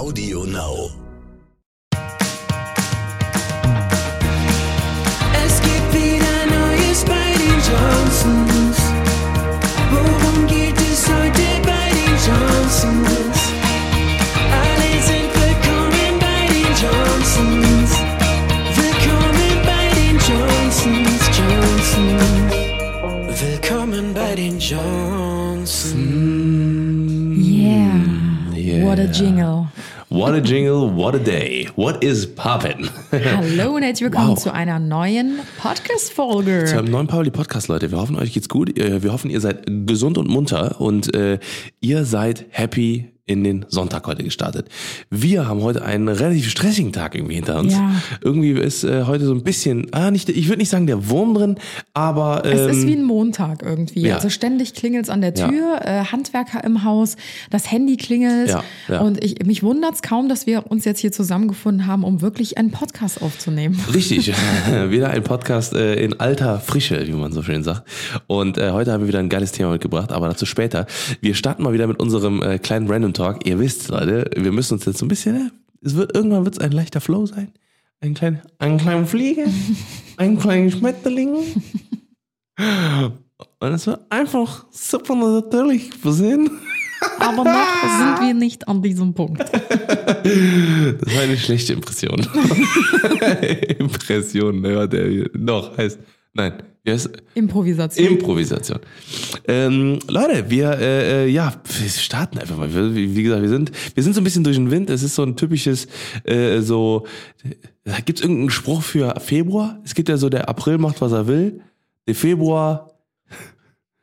Audio Now. Es gibt wieder Neues bei den Johnsons. Worum geht es heute bei den Johnsons? Alle sind willkommen bei den Johnsons. Willkommen bei den Johnsons, Johnsons. Willkommen bei den Johnsons. Yeah. Yeah. What a jingle. What a jingle, what a day. What is poppin'? Hallo und herzlich willkommen Wow. zu einer neuen Podcast-Folge. Zu einem neuen Pauli Podcast, Leute. Wir hoffen, euch geht's gut. Äh, Wir hoffen, ihr seid gesund und munter und äh, ihr seid happy in den Sonntag heute gestartet. Wir haben heute einen relativ stressigen Tag irgendwie hinter uns. Ja. Irgendwie ist äh, heute so ein bisschen, ah, nicht, ich würde nicht sagen der Wurm drin, aber ähm, Es ist wie ein Montag irgendwie. ja. Also ständig klingelt es an der Ja. Tür, äh, Handwerker im Haus, das Handy klingelt. Ja, ja. Und ich, mich wundert es kaum, dass wir uns jetzt hier zusammengefunden haben, um wirklich einen Podcast aufzunehmen. Richtig, wieder ein Podcast äh, in alter Frische, wie man so schön sagt. Und äh, heute haben wir wieder ein geiles Thema mitgebracht, aber dazu später. Wir starten mal wieder mit unserem äh, kleinen Random Talk. Ihr wisst, Leute, wir müssen uns jetzt so ein bisschen, es wird irgendwann wird es ein leichter Flow sein. Ein klein, ein kleiner Fliege, ein kleiner Schmetterling. Und es wird einfach super natürlich versehen. Aber noch sind wir nicht an diesem Punkt. Das war eine schlechte Impression. Impression, ne, der noch heißt. Nein, heißt Improvisation. Improvisation. Ähm, Leute, wir äh, äh, ja, wir starten einfach mal. Wie wie gesagt, wir sind wir sind so ein bisschen durch den Wind. Es ist so ein typisches äh, so. Gibt es irgendeinen Spruch für Februar? Es gibt ja so der April macht was er will. Der Februar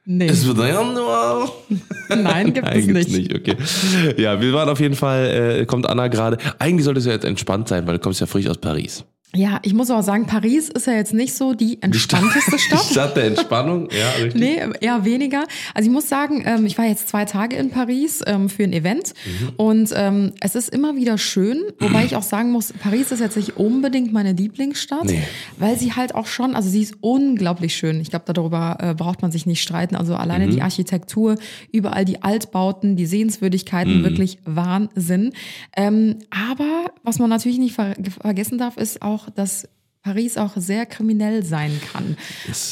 nee. es wird Januar. Nein, gibt es Nein, gibt's nicht. nicht. Okay. Ja, wir waren auf jeden Fall. Äh, kommt Anna gerade. Eigentlich sollte es ja jetzt entspannt sein, weil du kommst ja frisch aus Paris. Ja, ich muss auch sagen, Paris ist ja jetzt nicht so die entspannteste Stadt. Stadt der Entspannung. Ja, richtig. Nee, eher weniger. Also ich muss sagen, ähm, ich war jetzt zwei Tage in Paris ähm, für ein Event Mhm. und ähm, es ist immer wieder schön, wobei ich auch sagen muss, Paris ist jetzt nicht unbedingt meine Lieblingsstadt, Nee. weil sie halt auch schon, also sie ist unglaublich schön. Ich glaube, darüber äh, braucht man sich nicht streiten. Also alleine Mhm. die Architektur, überall die Altbauten, die Mhm. Sehenswürdigkeiten, wirklich Wahnsinn. Aber was man natürlich nicht ver vergessen darf, ist auch, dass Paris auch sehr kriminell sein kann.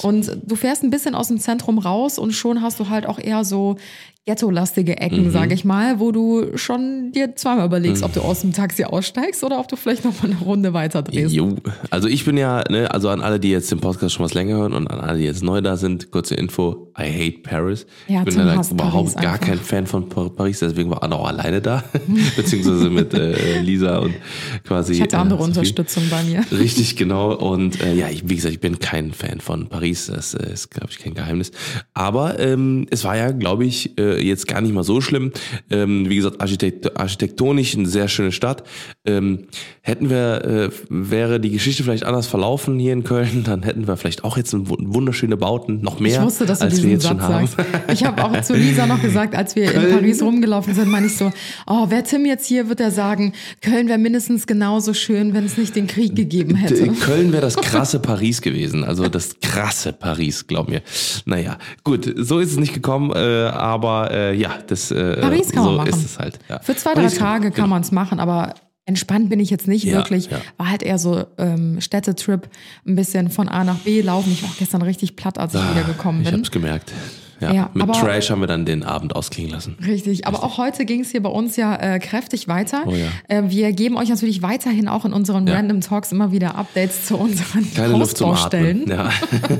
Und du fährst ein bisschen aus dem Zentrum raus und schon hast du halt auch eher so ghetto-lastige Mhm. Ecken, sage ich mal, wo du schon dir zweimal überlegst, ob du aus dem Taxi aussteigst oder ob du vielleicht noch mal eine Runde weiter drehst. Jo. Also ich bin ja, ne, also an alle, die jetzt den Podcast schon was länger hören und an alle, die jetzt neu da sind, kurze Info, I hate Paris. Ja, ich bin ja hasst überhaupt Paris gar einfach. kein Fan von Pa- Paris, deswegen war Anna auch alleine da, beziehungsweise mit äh, Lisa und quasi. Ich hatte andere äh. Unterstützung bei mir. Richtig, genau. Und äh, ja, ich, wie gesagt, ich bin kein Fan von Paris. Das äh, ist, glaube ich, kein Geheimnis. Aber ähm, es war ja, glaube ich, äh, jetzt gar nicht mal so schlimm. Ähm, wie gesagt, architekt architektonisch eine sehr schöne Stadt. Ähm, hätten wir, äh, wäre die Geschichte vielleicht anders verlaufen hier in Köln, dann hätten wir vielleicht auch jetzt wunderschöne Bauten, noch mehr, Ich wusste, dass du als wir diesen jetzt Satz schon haben. sagst. Ich habe auch zu Lisa noch gesagt, als wir in Paris rumgelaufen sind, meine ich so, oh, wäre Tim jetzt hier, wird er sagen, Köln wäre mindestens genauso schön, wenn es nicht den Krieg gegeben hätte. Köln wäre das krasse Paris gewesen, also das krasse Paris, glaub mir. Naja, gut, so ist es nicht gekommen, äh, aber äh, ja, das äh, Paris kann so man machen. ist es halt. Ja. Für zwei, drei Paris Tage kann genau. man es machen, aber entspannt bin ich jetzt nicht Ja, wirklich. ja. War halt eher so ähm, Städtetrip, ein bisschen von A nach B laufen. Ich war auch gestern richtig platt, als ich wieder gekommen Ah, Ich bin. hab's gemerkt. Ja, Ja, mit Trash haben wir dann den Abend ausklingen lassen. Richtig, aber auch heute ging es hier bei uns ja äh, kräftig weiter. Oh ja. äh, wir geben euch natürlich weiterhin auch in unseren Ja. Random Talks immer wieder Updates zu unseren Keine Luft zum Hausbaustellen. Ja.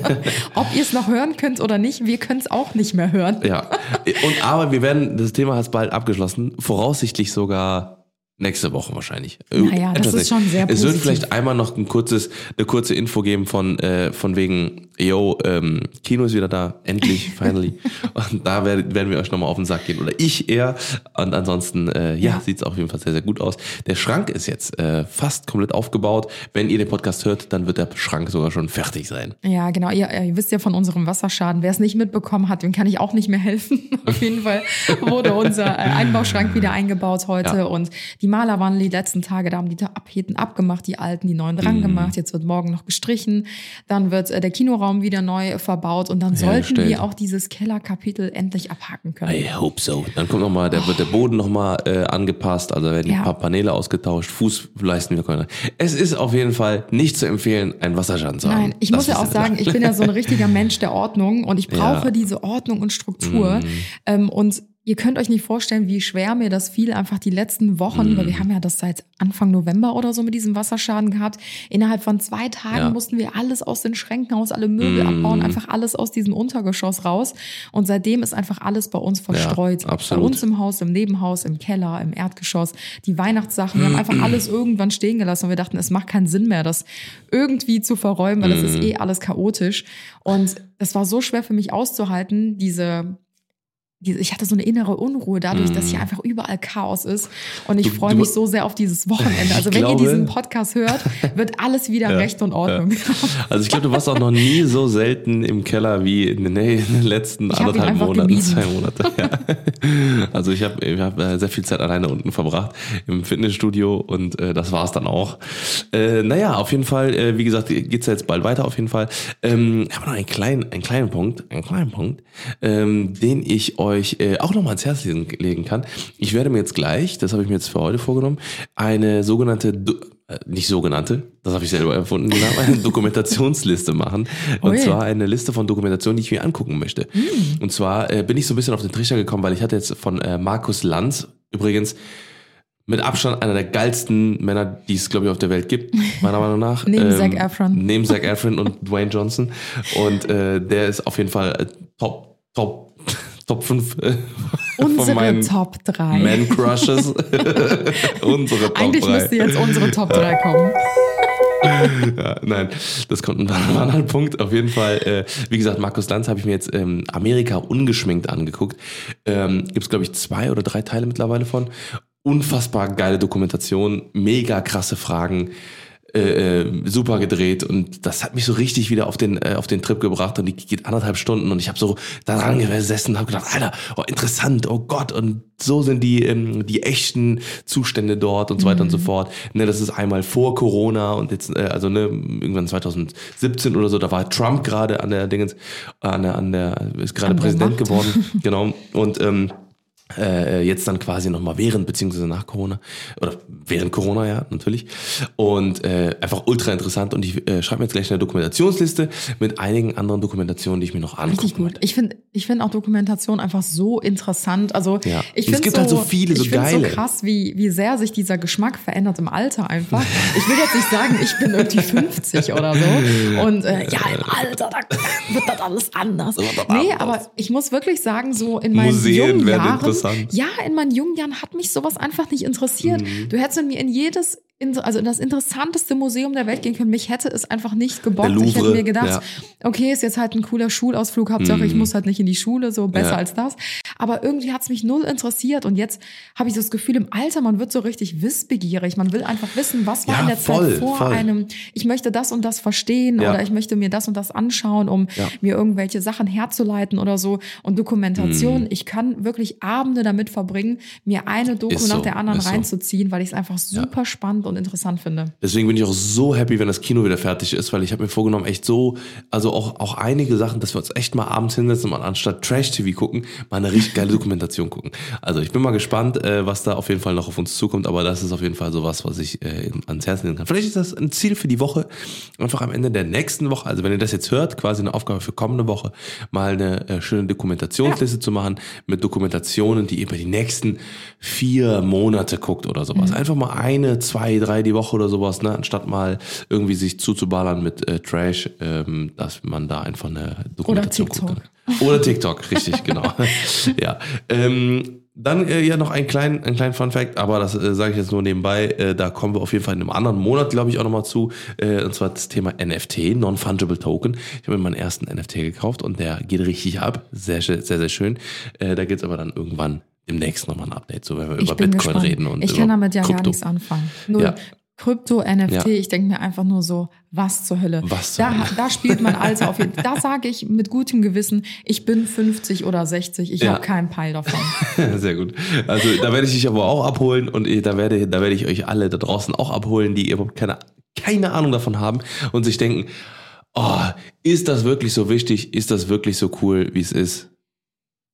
Ob ihr es noch hören könnt oder nicht, wir können es auch nicht mehr hören. ja. Und aber wir werden, das Thema hat bald abgeschlossen, voraussichtlich sogar nächste Woche wahrscheinlich. Naja, das ist schon sehr Es wird positiv. vielleicht einmal noch ein kurzes, eine kurze Info geben von, äh, von wegen, yo, ähm, Kino ist wieder da, endlich, finally. Und da werden, werden wir euch nochmal auf den Sack gehen. Oder ich eher. Und ansonsten, äh, ja, Ja. sieht's auf jeden Fall sehr, sehr gut aus. Der Schrank ist jetzt äh, fast komplett aufgebaut. Wenn ihr den Podcast hört, dann wird der Schrank sogar schon fertig sein. Ja, genau. Ihr, ihr wisst ja von unserem Wasserschaden. Wer es nicht mitbekommen hat, dem kann ich auch nicht mehr helfen. Auf jeden Fall wurde unser äh, Einbauschrank wieder eingebaut heute Ja. und Die Maler waren die letzten Tage, da haben die Tapeten abgemacht, die alten, die neuen dran Mhm. gemacht. Jetzt wird morgen noch gestrichen. Dann wird äh, der Kinoraum wieder neu verbaut und dann sollten wir auch dieses Kellerkapitel endlich abhaken können. I hope so. Dann kommt noch mal, der wird der Boden noch mal äh, angepasst, also werden Ja. ein paar Paneele ausgetauscht, Fußleisten wieder. Es ist auf jeden Fall nicht zu empfehlen, einen Wasserschaden zu haben. Nein, ich Das muss ja auch sagen, ich bin ja so ein richtiger Mensch der Ordnung und ich brauche Ja. Mhm. diese Ordnung und Struktur. Ähm, und ihr könnt euch nicht vorstellen, wie schwer mir das fiel, einfach die letzten Wochen, Mhm. weil wir haben ja das seit Anfang November oder so mit diesem Wasserschaden gehabt. Innerhalb von zwei Tagen Ja. mussten wir alles aus den Schränken aus, alle Möbel Mhm. abbauen, einfach alles aus diesem Untergeschoss raus. Und seitdem ist einfach alles bei uns verstreut. absolut. Bei uns im Haus, im Nebenhaus, im Keller, im Erdgeschoss, die Weihnachtssachen. Wir haben einfach alles irgendwann stehen gelassen und wir dachten, es macht keinen Sinn mehr, das irgendwie zu verräumen, weil es ist eh alles chaotisch. Und das war so schwer für mich auszuhalten, diese ich hatte so eine innere Unruhe dadurch, dass hier einfach überall Chaos ist. Und ich freue mich so sehr auf dieses Wochenende. Also wenn glaube- ihr diesen Podcast hört, wird alles wieder Recht und Ordnung. Also ich glaube, du warst auch noch nie so selten im Keller wie in den, nee, in den letzten Ich anderthalb Monaten, gemieden. zwei Monate. Ja. Also ich habe ich hab äh, sehr viel Zeit alleine unten verbracht im Fitnessstudio und äh, das war's dann auch. Äh, naja, auf jeden Fall, äh, wie gesagt, geht's ja jetzt bald weiter auf jeden Fall. Ähm, ich habe noch einen kleinen, einen kleinen Punkt, einen kleinen Punkt, ähm, den ich euch äh, auch nochmal ans Herz legen, kann. Ich werde mir jetzt gleich, das habe ich mir jetzt für heute vorgenommen, eine sogenannte Du- äh, nicht sogenannte, das habe ich selber erfunden, eine Dokumentationsliste machen. Und Ui. zwar eine Liste von Dokumentationen, die ich mir angucken möchte. Und zwar äh, bin ich so ein bisschen auf den Trichter gekommen, weil ich hatte jetzt von äh, Markus Lanz, übrigens mit Abstand einer der geilsten Männer, die es, glaube ich, auf der Welt gibt, meiner Meinung nach. Neben Zac Efron. Neben Zac Efron und Dwayne Johnson. Und äh, der ist auf jeden Fall äh, top, top, top 5 äh, von Unsere meinen Top 3. Man Crushes. Unsere Top Eigentlich 3. müsste jetzt unsere Top 3 kommen. Ja, nein, das kommt ein anderer Punkt. Auf jeden Fall, äh, wie gesagt, Markus Lanz habe ich mir jetzt ähm, Amerika ungeschminkt angeguckt. Ähm, Gibt es, glaube ich, zwei oder drei Teile mittlerweile von. Unfassbar geile Dokumentation, mega krasse Fragen. Äh, äh, super gedreht und das hat mich so richtig wieder auf den äh, auf den Trip gebracht und die geht anderthalb Stunden und ich habe so da dran gesessen und habe gedacht, Alter, oh, interessant, oh Gott. Und so sind die ähm, die echten Zustände dort und so weiter und so fort. Ne, das ist einmal vor Corona und jetzt äh, also ne irgendwann 2017 oder so, da war Trump gerade an der Dingens an der an der ist gerade Präsident geworden, genau. Und ähm, äh, jetzt dann quasi nochmal während beziehungsweise nach Corona oder während Corona ja natürlich und äh, einfach ultra interessant und ich äh, schreibe mir jetzt gleich eine Dokumentationsliste mit einigen anderen Dokumentationen, die ich mir noch angucken Richtig gut. Ich finde ich finde auch Dokumentation einfach so interessant. Also Ja. ich Und es finde gibt halt so viele, so ich geile. so krass, wie, wie sehr sich dieser Geschmack verändert im Alter einfach. Ich will jetzt nicht sagen, ich bin irgendwie 50 oder so. Und äh, ja, im Alter, da wird das alles anders. das Nee, anders. aber ich muss wirklich sagen, so in meinen Museen jungen Jahren. Interessant. Ja, in meinen jungen Jahren hat mich sowas einfach nicht interessiert. Mhm. Du hättest mit mir in jedes, in, also in das interessanteste Museum der Welt gehen können. Mich hätte es einfach nicht gebockt. Ich hätte mir gedacht, ja. okay, ist jetzt halt ein cooler Schulausflug, Hauptsache ich muss halt nicht in die Schule, so besser Mhm. Ja. als das. Aber irgendwie hat's mich null interessiert und jetzt habe ich das Gefühl, im Alter, man wird so richtig wissbegierig. Man will einfach wissen, was war Ja, in der voll, Zeit vor voll. einem, ich möchte das und das verstehen oder ich möchte mir das und das anschauen, um mir irgendwelche Sachen herzuleiten oder so. Und Dokumentation, ich kann wirklich Abende damit verbringen, mir eine Doku. Ist nach so, der anderen ist so. reinzuziehen, weil ich es einfach super spannend und interessant finde. Deswegen bin ich auch so happy, wenn das Kino wieder fertig ist, weil ich habe mir vorgenommen, echt so, also auch, auch einige Sachen, dass wir uns echt mal abends hinsetzen und anstatt Trash-TV gucken, mal eine richtig geile Dokumentation gucken. Also ich bin mal gespannt, äh, was da auf jeden Fall noch auf uns zukommt, aber das ist auf jeden Fall sowas, was ich äh, ans Herz legen kann. Vielleicht ist das ein Ziel für die Woche, einfach am Ende der nächsten Woche, also wenn ihr das jetzt hört, quasi eine Aufgabe für kommende Woche, mal eine äh, schöne Dokumentationsliste zu machen mit Dokumentationen, die ihr über die nächsten vier Monate guckt oder sowas. Einfach mal eine, zwei, drei die Woche oder sowas, ne? anstatt mal irgendwie sich zuzuballern mit äh, Trash, ähm, dass man da einfach eine Dokumentation TikTok. gucken kann. Oder TikTok, richtig, genau. ja. Ähm, dann äh, ja noch ein kleinen ein kleinen Fun Fact, aber das äh, sage ich jetzt nur nebenbei. Äh, da kommen wir auf jeden Fall in einem anderen Monat, glaube ich, auch nochmal zu. Äh, und zwar das Thema NFT, Non-Fungible Token. Ich habe mir meinen ersten NFT gekauft und der geht richtig ab. Sehr, sehr, sehr, schön. Äh, da gibt's aber dann irgendwann demnächst nochmal ein Update, so wenn wir Ich über Bitcoin gespannt. reden und ich kann damit ja gar Krypto. nichts anfangen. Null. Ja. Krypto, NFT, Ja. ich denke mir einfach nur so, was zur Hölle. Was zur da, Hölle. da spielt mein Alter auf jeden Fall. Da sage ich mit gutem Gewissen, ich bin 50 oder 60, ich Ja. habe keinen Peil davon. Sehr gut. Also da werde ich dich aber auch abholen und da werde, da werde ich euch alle da draußen auch abholen, die überhaupt keine, keine Ahnung davon haben und sich denken, oh, ist das wirklich so wichtig? Ist das wirklich so cool, wie es ist?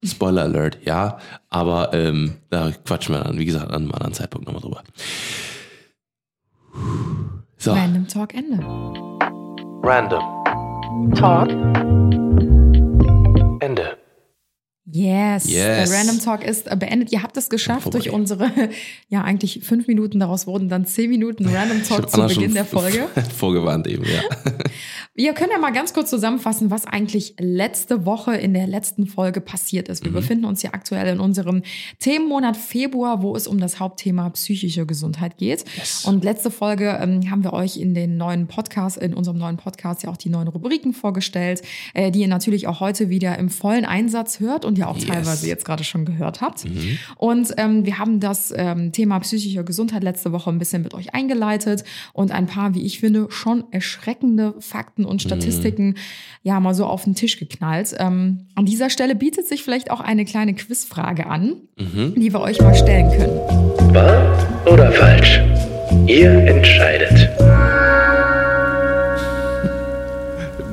Spoiler Alert, ja, aber ähm, da quatschen wir dann, wie gesagt, an einem anderen Zeitpunkt nochmal drüber. So, Random Talk Ende. random. Talk. Ende. Yes. Yes. Der Random Talk ist äh, beendet. Ihr habt es geschafft Vorbei. durch unsere, ja, eigentlich fünf Minuten. Daraus wurden dann zehn Minuten Random Talk zu Beginn der Folge. Vorgewarnt eben, ja. Wir können ja mal ganz kurz zusammenfassen, was eigentlich letzte Woche in der letzten Folge passiert ist. Mhm. Wir befinden uns ja aktuell in unserem Themenmonat Februar, wo es um das Hauptthema psychische Gesundheit geht. Yes. Und letzte Folge ähm, haben wir euch in den neuen Podcast, in unserem neuen Podcast ja auch die neuen Rubriken vorgestellt, äh, die ihr natürlich auch heute wieder im vollen Einsatz hört und ja auch Yes. teilweise jetzt gerade schon gehört habt. Und ähm, wir haben das ähm, Thema psychische Gesundheit letzte Woche ein bisschen mit euch eingeleitet und ein paar, wie ich finde, schon erschreckende Fakten und Statistiken ja mal so auf den Tisch geknallt. Ähm, an dieser Stelle bietet sich vielleicht auch eine kleine Quizfrage an, die wir euch mal stellen können. Wahr oder falsch? Ihr entscheidet.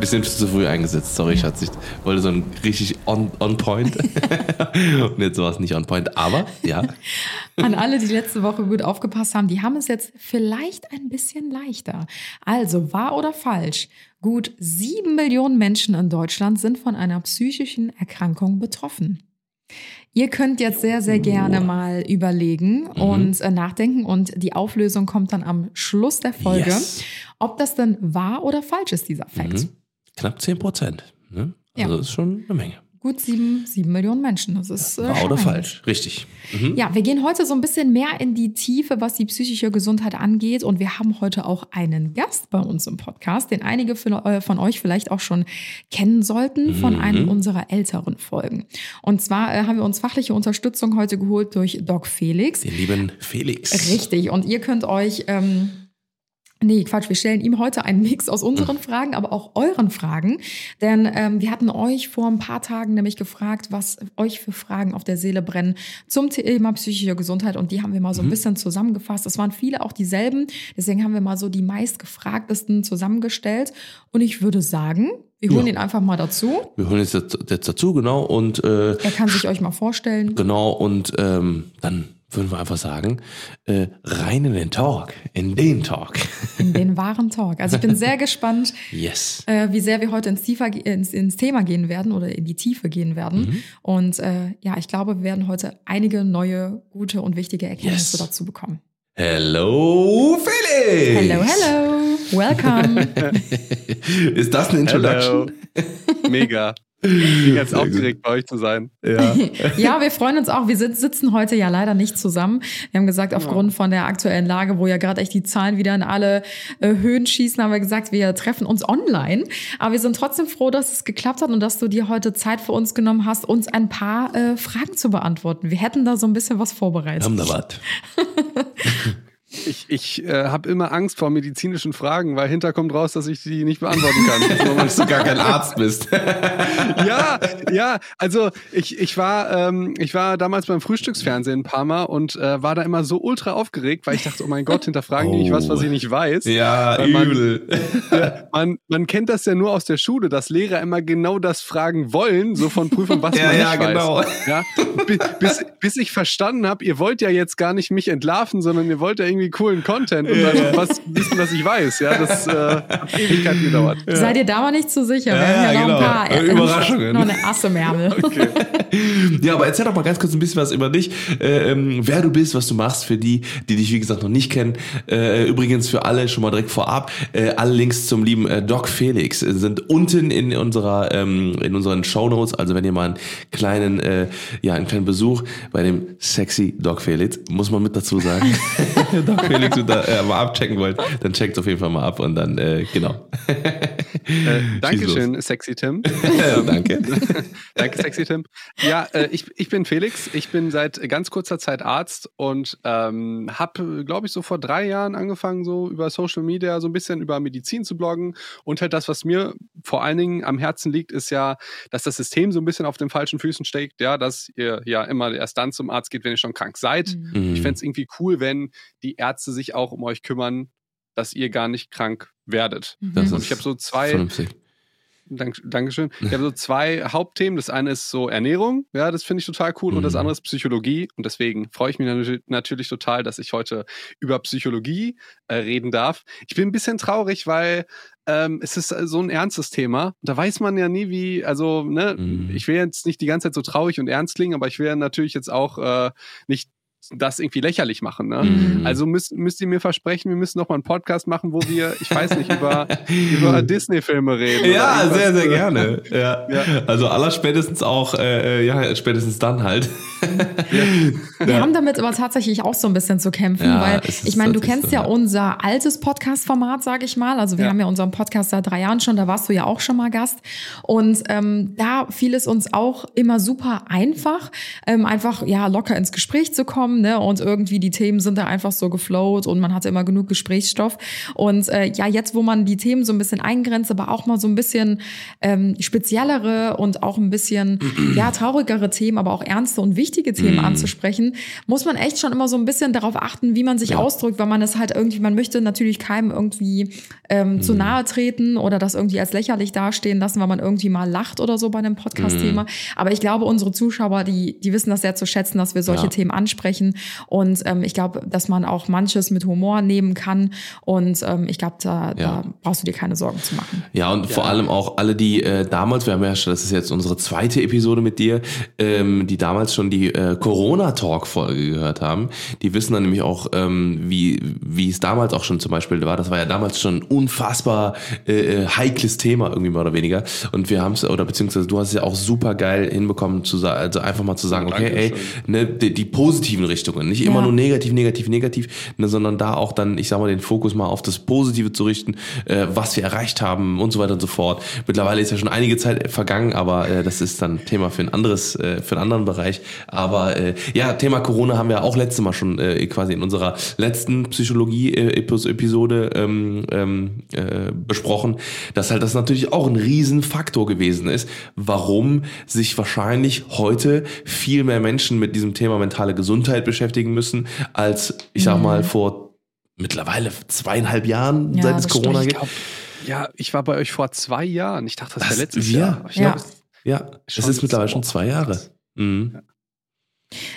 Bisschen zu früh eingesetzt, sorry, Schatz. Ich wollte so ein richtig on, on point. Und jetzt war es nicht on point, aber ja. An alle, die letzte Woche gut aufgepasst haben, die haben es jetzt vielleicht ein bisschen leichter. Also, wahr oder falsch? Gut sieben Millionen Menschen in Deutschland sind von einer psychischen Erkrankung betroffen. Ihr könnt jetzt sehr, sehr gerne mal überlegen und äh, nachdenken und die Auflösung kommt dann am Schluss der Folge, Yes. ob das denn wahr oder falsch ist, dieser Fakt. Mhm. Knapp 10 Prozent. Ne? Ja. Also das ist schon eine Menge. Gut sieben, sieben Millionen Menschen. Das ist äh, Wahr oder falsch? Richtig. Mhm. Ja, wir gehen heute so ein bisschen mehr in die Tiefe, was die psychische Gesundheit angeht. Und wir haben heute auch einen Gast bei uns im Podcast, den einige von äh, von euch vielleicht auch schon kennen sollten von Mhm. einem unserer älteren Folgen. Und zwar äh, haben wir uns fachliche Unterstützung heute geholt durch Doc Felix. Den lieben Felix. Richtig. Und ihr könnt euch. Ähm, Nee, Quatsch, wir stellen ihm heute einen Mix aus unseren Fragen, aber auch euren Fragen. Denn ähm, wir hatten euch vor ein paar Tagen nämlich gefragt, was euch für Fragen auf der Seele brennen zum Thema psychische Gesundheit. Und die haben wir mal so ein bisschen zusammengefasst. Es waren viele auch dieselben. Deswegen haben wir mal so die meistgefragtesten zusammengestellt. Und ich würde sagen, wir holen Ja. ihn einfach mal dazu. Wir holen jetzt, jetzt dazu, genau. Und äh, Er kann sich euch mal vorstellen. genau, und ähm, dann würden wir einfach sagen, äh, rein in den Talk, in den Talk. In den wahren Talk. Also ich bin sehr gespannt, Yes. äh, wie sehr wir heute ins, tiefer, ins, ins Thema gehen werden oder in die Tiefe gehen werden. Mhm. Und äh, ja, ich glaube, wir werden heute einige neue, gute und wichtige Erkenntnisse Yes. dazu bekommen. Hello, Felix! Hello, hello, welcome. Ist das eine Introduction? Mega. Ich bin ganz aufgeregt, bei euch zu sein. Ja. ja, wir freuen uns auch. Wir sit- sitzen heute ja leider nicht zusammen. Wir haben gesagt, aufgrund von der aktuellen Lage, wo ja gerade echt die Zahlen wieder in alle äh, Höhen schießen, haben wir gesagt, wir treffen uns online. Aber wir sind trotzdem froh, dass es geklappt hat und dass du dir heute Zeit für uns genommen hast, uns ein paar äh, Fragen zu beantworten. Wir hätten da so ein bisschen was vorbereitet. Haben da was. Ich, ich äh, habe immer Angst vor medizinischen Fragen, weil hinter kommt raus, dass ich die nicht beantworten kann. Dass du gar kein Arzt bist. ja, ja, also ich, ich, war, ähm, ich war damals beim Frühstücksfernsehen ein paar Mal und äh, war da immer so ultra aufgeregt, weil ich dachte, oh mein Gott, hinterfragen die mich was, was ich nicht weiß. ja, Weil man- übel. Man, man kennt das ja nur aus der Schule, dass Lehrer immer genau das fragen wollen, so von Prüfung, was Ja, man nicht ja, genau. weiß. Ja? Bi- Bis, bis ich verstanden habe, ihr wollt ja jetzt gar nicht mich entlarven, sondern ihr wollt ja irgendwie coolen Content und dann was wissen, was ich weiß. Ja, das äh, hat Ewigkeiten gedauert. Seid ihr da mal nicht zu sicher? Wir haben ja noch genau. ein paar Äh, Überraschungen. Noch eine Asse im Ärmel. Ja, aber erzähl doch mal ganz kurz ein bisschen was über dich, äh, ähm, wer du bist, was du machst, für die, die dich wie gesagt noch nicht kennen. Äh, übrigens für alle schon mal direkt vorab, äh, alle Links zum lieben äh, Doc Felix äh, sind unten in unserer ähm, in unseren Shownotes. Also wenn ihr mal einen kleinen äh, ja einen kleinen Besuch bei dem sexy Doc Felix muss man mit dazu sagen, Doc Felix da, äh, mal abchecken wollt, dann checkt auf jeden Fall mal ab und dann äh, genau. Äh, Dankeschön, sexy Tim. Danke. Danke, sexy Tim. Ja, äh, ich, ich bin Felix. Ich bin seit ganz kurzer Zeit Arzt und ähm, habe, glaube ich, so vor drei Jahren angefangen, so über Social Media so ein bisschen über Medizin zu bloggen. Und halt das, was mir vor allen Dingen am Herzen liegt, ist ja, dass das System so ein bisschen auf den falschen Füßen steckt. Ja, dass ihr ja immer erst dann zum Arzt geht, wenn ihr schon krank seid. Mhm. Ich fände es irgendwie cool, wenn die Ärzte sich auch um euch kümmern, dass ihr gar nicht krank werdet. Das Und ich habe so zwei. Dank, Dankeschön. Ich habe so zwei Hauptthemen. Das eine ist so Ernährung, ja, das finde ich total cool. Und das Mhm. andere ist Psychologie. Und deswegen freue ich mich natü- natürlich total, dass ich heute über Psychologie äh, reden darf. Ich bin ein bisschen traurig, weil ähm, es ist äh, so ein ernstes Thema. Da weiß man ja nie, wie, also, ne, Mhm. ich will jetzt nicht die ganze Zeit so traurig und ernst klingen, aber ich will natürlich jetzt auch äh, nicht das irgendwie lächerlich machen. Ne? Mhm. Also müsst, müsst ihr mir versprechen, wir müssen noch mal einen Podcast machen, wo wir, ich weiß nicht, über, über Disney-Filme reden. Ja, sehr, sehr gerne. Ja. Ja. Also aller spätestens auch, äh, äh, ja, spätestens dann halt. Wir haben damit aber tatsächlich auch so ein bisschen zu kämpfen, Ja, weil ich meine, du kennst so, ja ja. unser altes Podcast-Format, sage ich mal. Also wir Ja. haben ja unseren Podcast seit drei Jahren schon, da warst du ja auch schon mal Gast. Und ähm, da fiel es uns auch immer super einfach, ähm, einfach ja locker ins Gespräch zu kommen. Ne? Und irgendwie die Themen sind da einfach so geflowt und man hatte immer genug Gesprächsstoff. Und äh, ja, jetzt, wo man die Themen so ein bisschen eingrenzt, aber auch mal so ein bisschen ähm, speziellere und auch ein bisschen ja traurigere Themen, aber auch ernste und wichtige Themen anzusprechen, muss man echt schon immer so ein bisschen darauf achten, wie man sich ausdrückt, weil man es halt irgendwie, man möchte natürlich keinem irgendwie ähm, zu nahe treten oder das irgendwie als lächerlich dastehen lassen, weil man irgendwie mal lacht oder so bei einem Podcast-Thema. Aber ich glaube, unsere Zuschauer, die, die wissen das sehr zu schätzen, dass wir solche Ja. Themen ansprechen. Und ähm, ich glaube, dass man auch manches mit Humor nehmen kann. Und ähm, ich glaube, da, Ja. da braucht du dir keine Sorgen zu machen. Ja, und vor allem auch alle, die äh, damals, wir haben ja schon, das ist jetzt unsere zweite Episode mit dir, ähm, die damals schon die äh, Corona-Talk-Folge gehört haben, die wissen dann nämlich auch, ähm, wie, wie es damals auch schon zum Beispiel war. Das war ja damals schon ein unfassbar äh, äh, heikles Thema, irgendwie mehr oder weniger. Und wir haben es, oder beziehungsweise du hast es ja auch super geil hinbekommen, zu also einfach mal zu sagen, okay, ey, ne, die, die positiven Richtungen, nicht immer Ja. nur negativ, negativ, negativ, ne, sondern da auch dann, ich sag mal, den Fokus mal auf das Positive zu richten, äh, was wir erreicht haben und so weiter und so fort. Mittlerweile ist ja schon einige Zeit vergangen, aber äh, das ist dann Thema für ein anderes, äh, für einen anderen Bereich. Aber äh, ja, Thema Corona haben wir auch letztes Mal schon äh, quasi in unserer letzten Psychologie-Episode ähm, ähm, äh, besprochen, dass halt das natürlich auch ein Riesenfaktor gewesen ist, warum sich wahrscheinlich heute viel mehr Menschen mit diesem Thema mentale Gesundheit beschäftigen müssen, als ich sag mal vor mittlerweile zweieinhalb Jahren, Ja, seit es Corona gibt. Ja, ich war bei euch vor zwei Jahren. Ich dachte, das, Das- wäre letztes ja. Jahr. Ich Ja. glaub, es- Ja, es ist mittlerweile schon zwei Jahre. Mhm. Ja,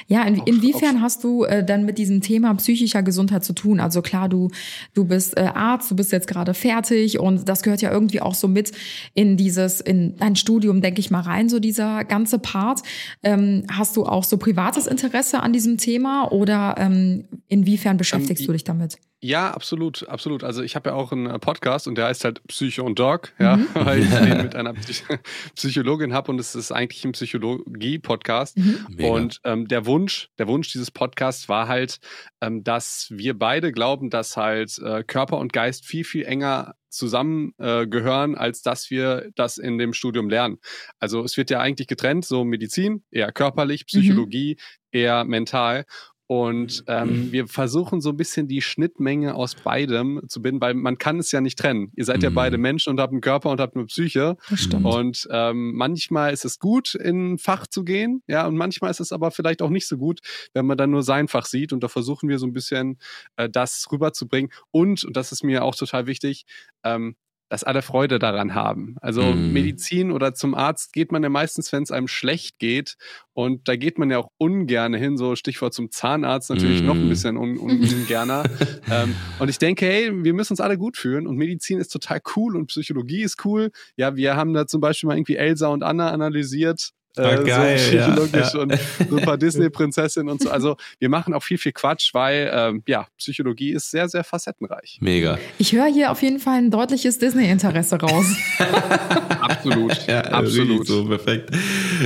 in, Auf- inwiefern auf- hast du äh, dann mit diesem Thema psychischer Gesundheit zu tun? Also klar, du, du bist äh, Arzt, du bist jetzt gerade fertig und das gehört ja irgendwie auch so mit in dieses, in dein Studium, denke ich mal, rein, so dieser ganze Part. Ähm, hast du auch so privates Interesse an diesem Thema oder ähm, inwiefern beschäftigst Ähm, du dich damit? Ja, absolut, absolut. Also ich habe ja auch einen äh, Podcast und der heißt halt Psycho und Dog, ja, Mhm. weil ich den mit einer Psych Psychologin habe und es ist eigentlich ein Psychologie-Podcast. Mega. Und ähm, der Wunsch, der Wunsch dieses Podcasts war halt, ähm, dass wir beide glauben, dass halt äh, Körper und Geist viel, viel enger zusammen äh, als dass wir das in dem Studium lernen. Also es wird ja eigentlich getrennt, so Medizin eher körperlich, Psychologie eher mental. Und ähm, wir versuchen so ein bisschen die Schnittmenge aus beidem zu binden, weil man kann es ja nicht trennen. Ihr seid ja Mhm. beide Menschen und habt einen Körper und habt eine Psyche. Das stimmt. Und ähm, manchmal ist es gut, in ein Fach zu gehen, ja, und manchmal ist es aber vielleicht auch nicht so gut, wenn man dann nur sein Fach sieht. Und da versuchen wir so ein bisschen äh, das rüberzubringen. Und, und das ist mir auch total wichtig, ähm, dass alle Freude daran haben. Also Mhm. Medizin oder zum Arzt geht man ja meistens, wenn es einem schlecht geht. Und da geht man ja auch ungern hin, so Stichwort zum Zahnarzt natürlich Mhm. noch ein bisschen un ungerner. ähm, und ich denke, hey, wir müssen uns alle gut fühlen und Medizin ist total cool und Psychologie ist cool. Ja, wir haben da zum Beispiel mal irgendwie Elsa und Anna analysiert. Ah, Äh, geil, so ja, psychologisch ja. und so ein paar Disney-Prinzessinnen und so. Also wir machen auch viel, viel Quatsch, weil ähm, ja, Psychologie ist sehr, sehr facettenreich. Mega. Ich höre hier auf jeden Fall ein deutliches Disney-Interesse raus. Absolut. Ja, absolut. richtig So, perfekt.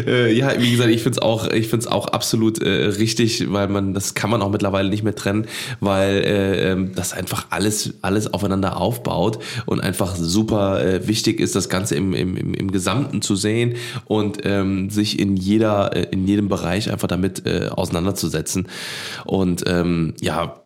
Äh, ja, wie gesagt, ich find's auch, ich find's auch absolut äh, richtig, weil man, das kann man auch mittlerweile nicht mehr trennen, weil äh, ähm, das einfach alles, alles aufeinander aufbaut und einfach super äh, wichtig ist, das Ganze im, im, im, im Gesamten zu sehen und ähm, sich in jeder, äh, in jedem Bereich einfach damit äh, auseinanderzusetzen. Und ähm, ja,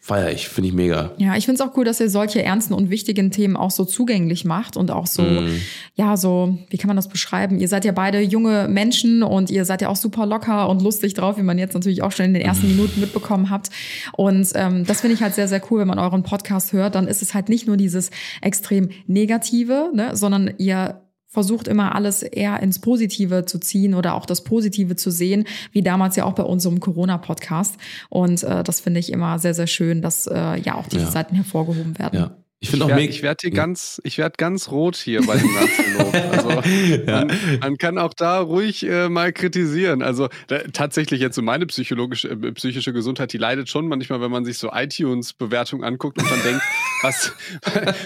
feier ich, finde ich mega. Ja, ich finde es auch cool, dass ihr solche ernsten und wichtigen Themen auch so zugänglich macht und auch so, Mhm. ja, so, wie kann man das beschreiben? Ihr seid ja beide junge Menschen und ihr seid ja auch super locker und lustig drauf, wie man jetzt natürlich auch schon in den ersten Mhm. Minuten mitbekommen habt. Und ähm, das finde ich halt sehr, sehr cool, wenn man euren Podcast hört, dann ist es halt nicht nur dieses extrem Negative, ne, sondern ihr versucht immer alles eher ins Positive zu ziehen oder auch das Positive zu sehen, wie damals ja auch bei unserem Corona-Podcast. Und äh, das finde ich immer sehr, sehr schön, dass äh, ja auch diese Ja. Seiten hervorgehoben werden. Ja. Ich Ich finde auch werde mega. werd hier ganz, ich werde ganz rot hier bei dem ganzen Lob. Also Ja. man, man kann auch da ruhig äh, mal kritisieren. Also da, tatsächlich jetzt so meine psychologische, äh, psychische Gesundheit, die leidet schon manchmal, wenn man sich so iTunes-Bewertungen anguckt und dann denkt, was,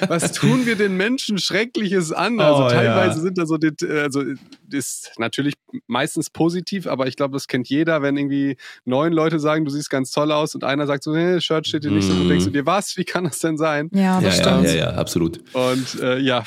was tun wir den Menschen Schreckliches an? Also Oh, teilweise ja. sind da so, det- äh, also ist natürlich meistens positiv, aber ich glaube, das kennt jeder, wenn irgendwie neun Leute sagen, du siehst ganz toll aus und einer sagt so, hey, Shirt steht dir nicht so, Mhm. und denkst du dir, was? Wie kann das denn sein? Ja, das ja, ja, stimmt. ja, ja, absolut. Und äh, ja,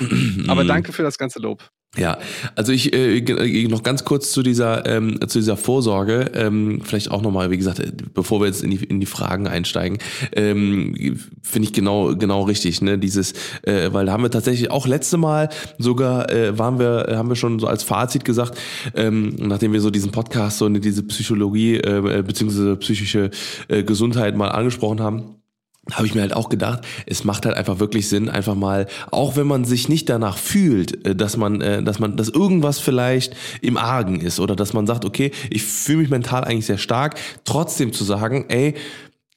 aber danke für das ganze Lob. Ja, also ich äh, äh, noch ganz kurz zu dieser ähm, zu dieser Vorsorge, ähm, vielleicht auch nochmal, wie gesagt, äh, bevor wir jetzt in die in die Fragen einsteigen, ähm, finde ich genau genau richtig, ne? Dieses, äh, weil da haben wir tatsächlich auch letzte Mal sogar äh, waren wir, äh, haben wir schon so als Fazit gesagt, ähm, nachdem wir so diesen Podcast so diese Psychologie äh, beziehungsweise psychische äh, Gesundheit mal angesprochen haben habe ich mir halt auch gedacht, es macht halt einfach wirklich Sinn, einfach mal, auch wenn man sich nicht danach fühlt, äh, dass man, äh, dass man, dass irgendwas vielleicht im Argen ist oder dass man sagt, okay, ich fühle mich mental eigentlich sehr stark, trotzdem zu sagen, ey,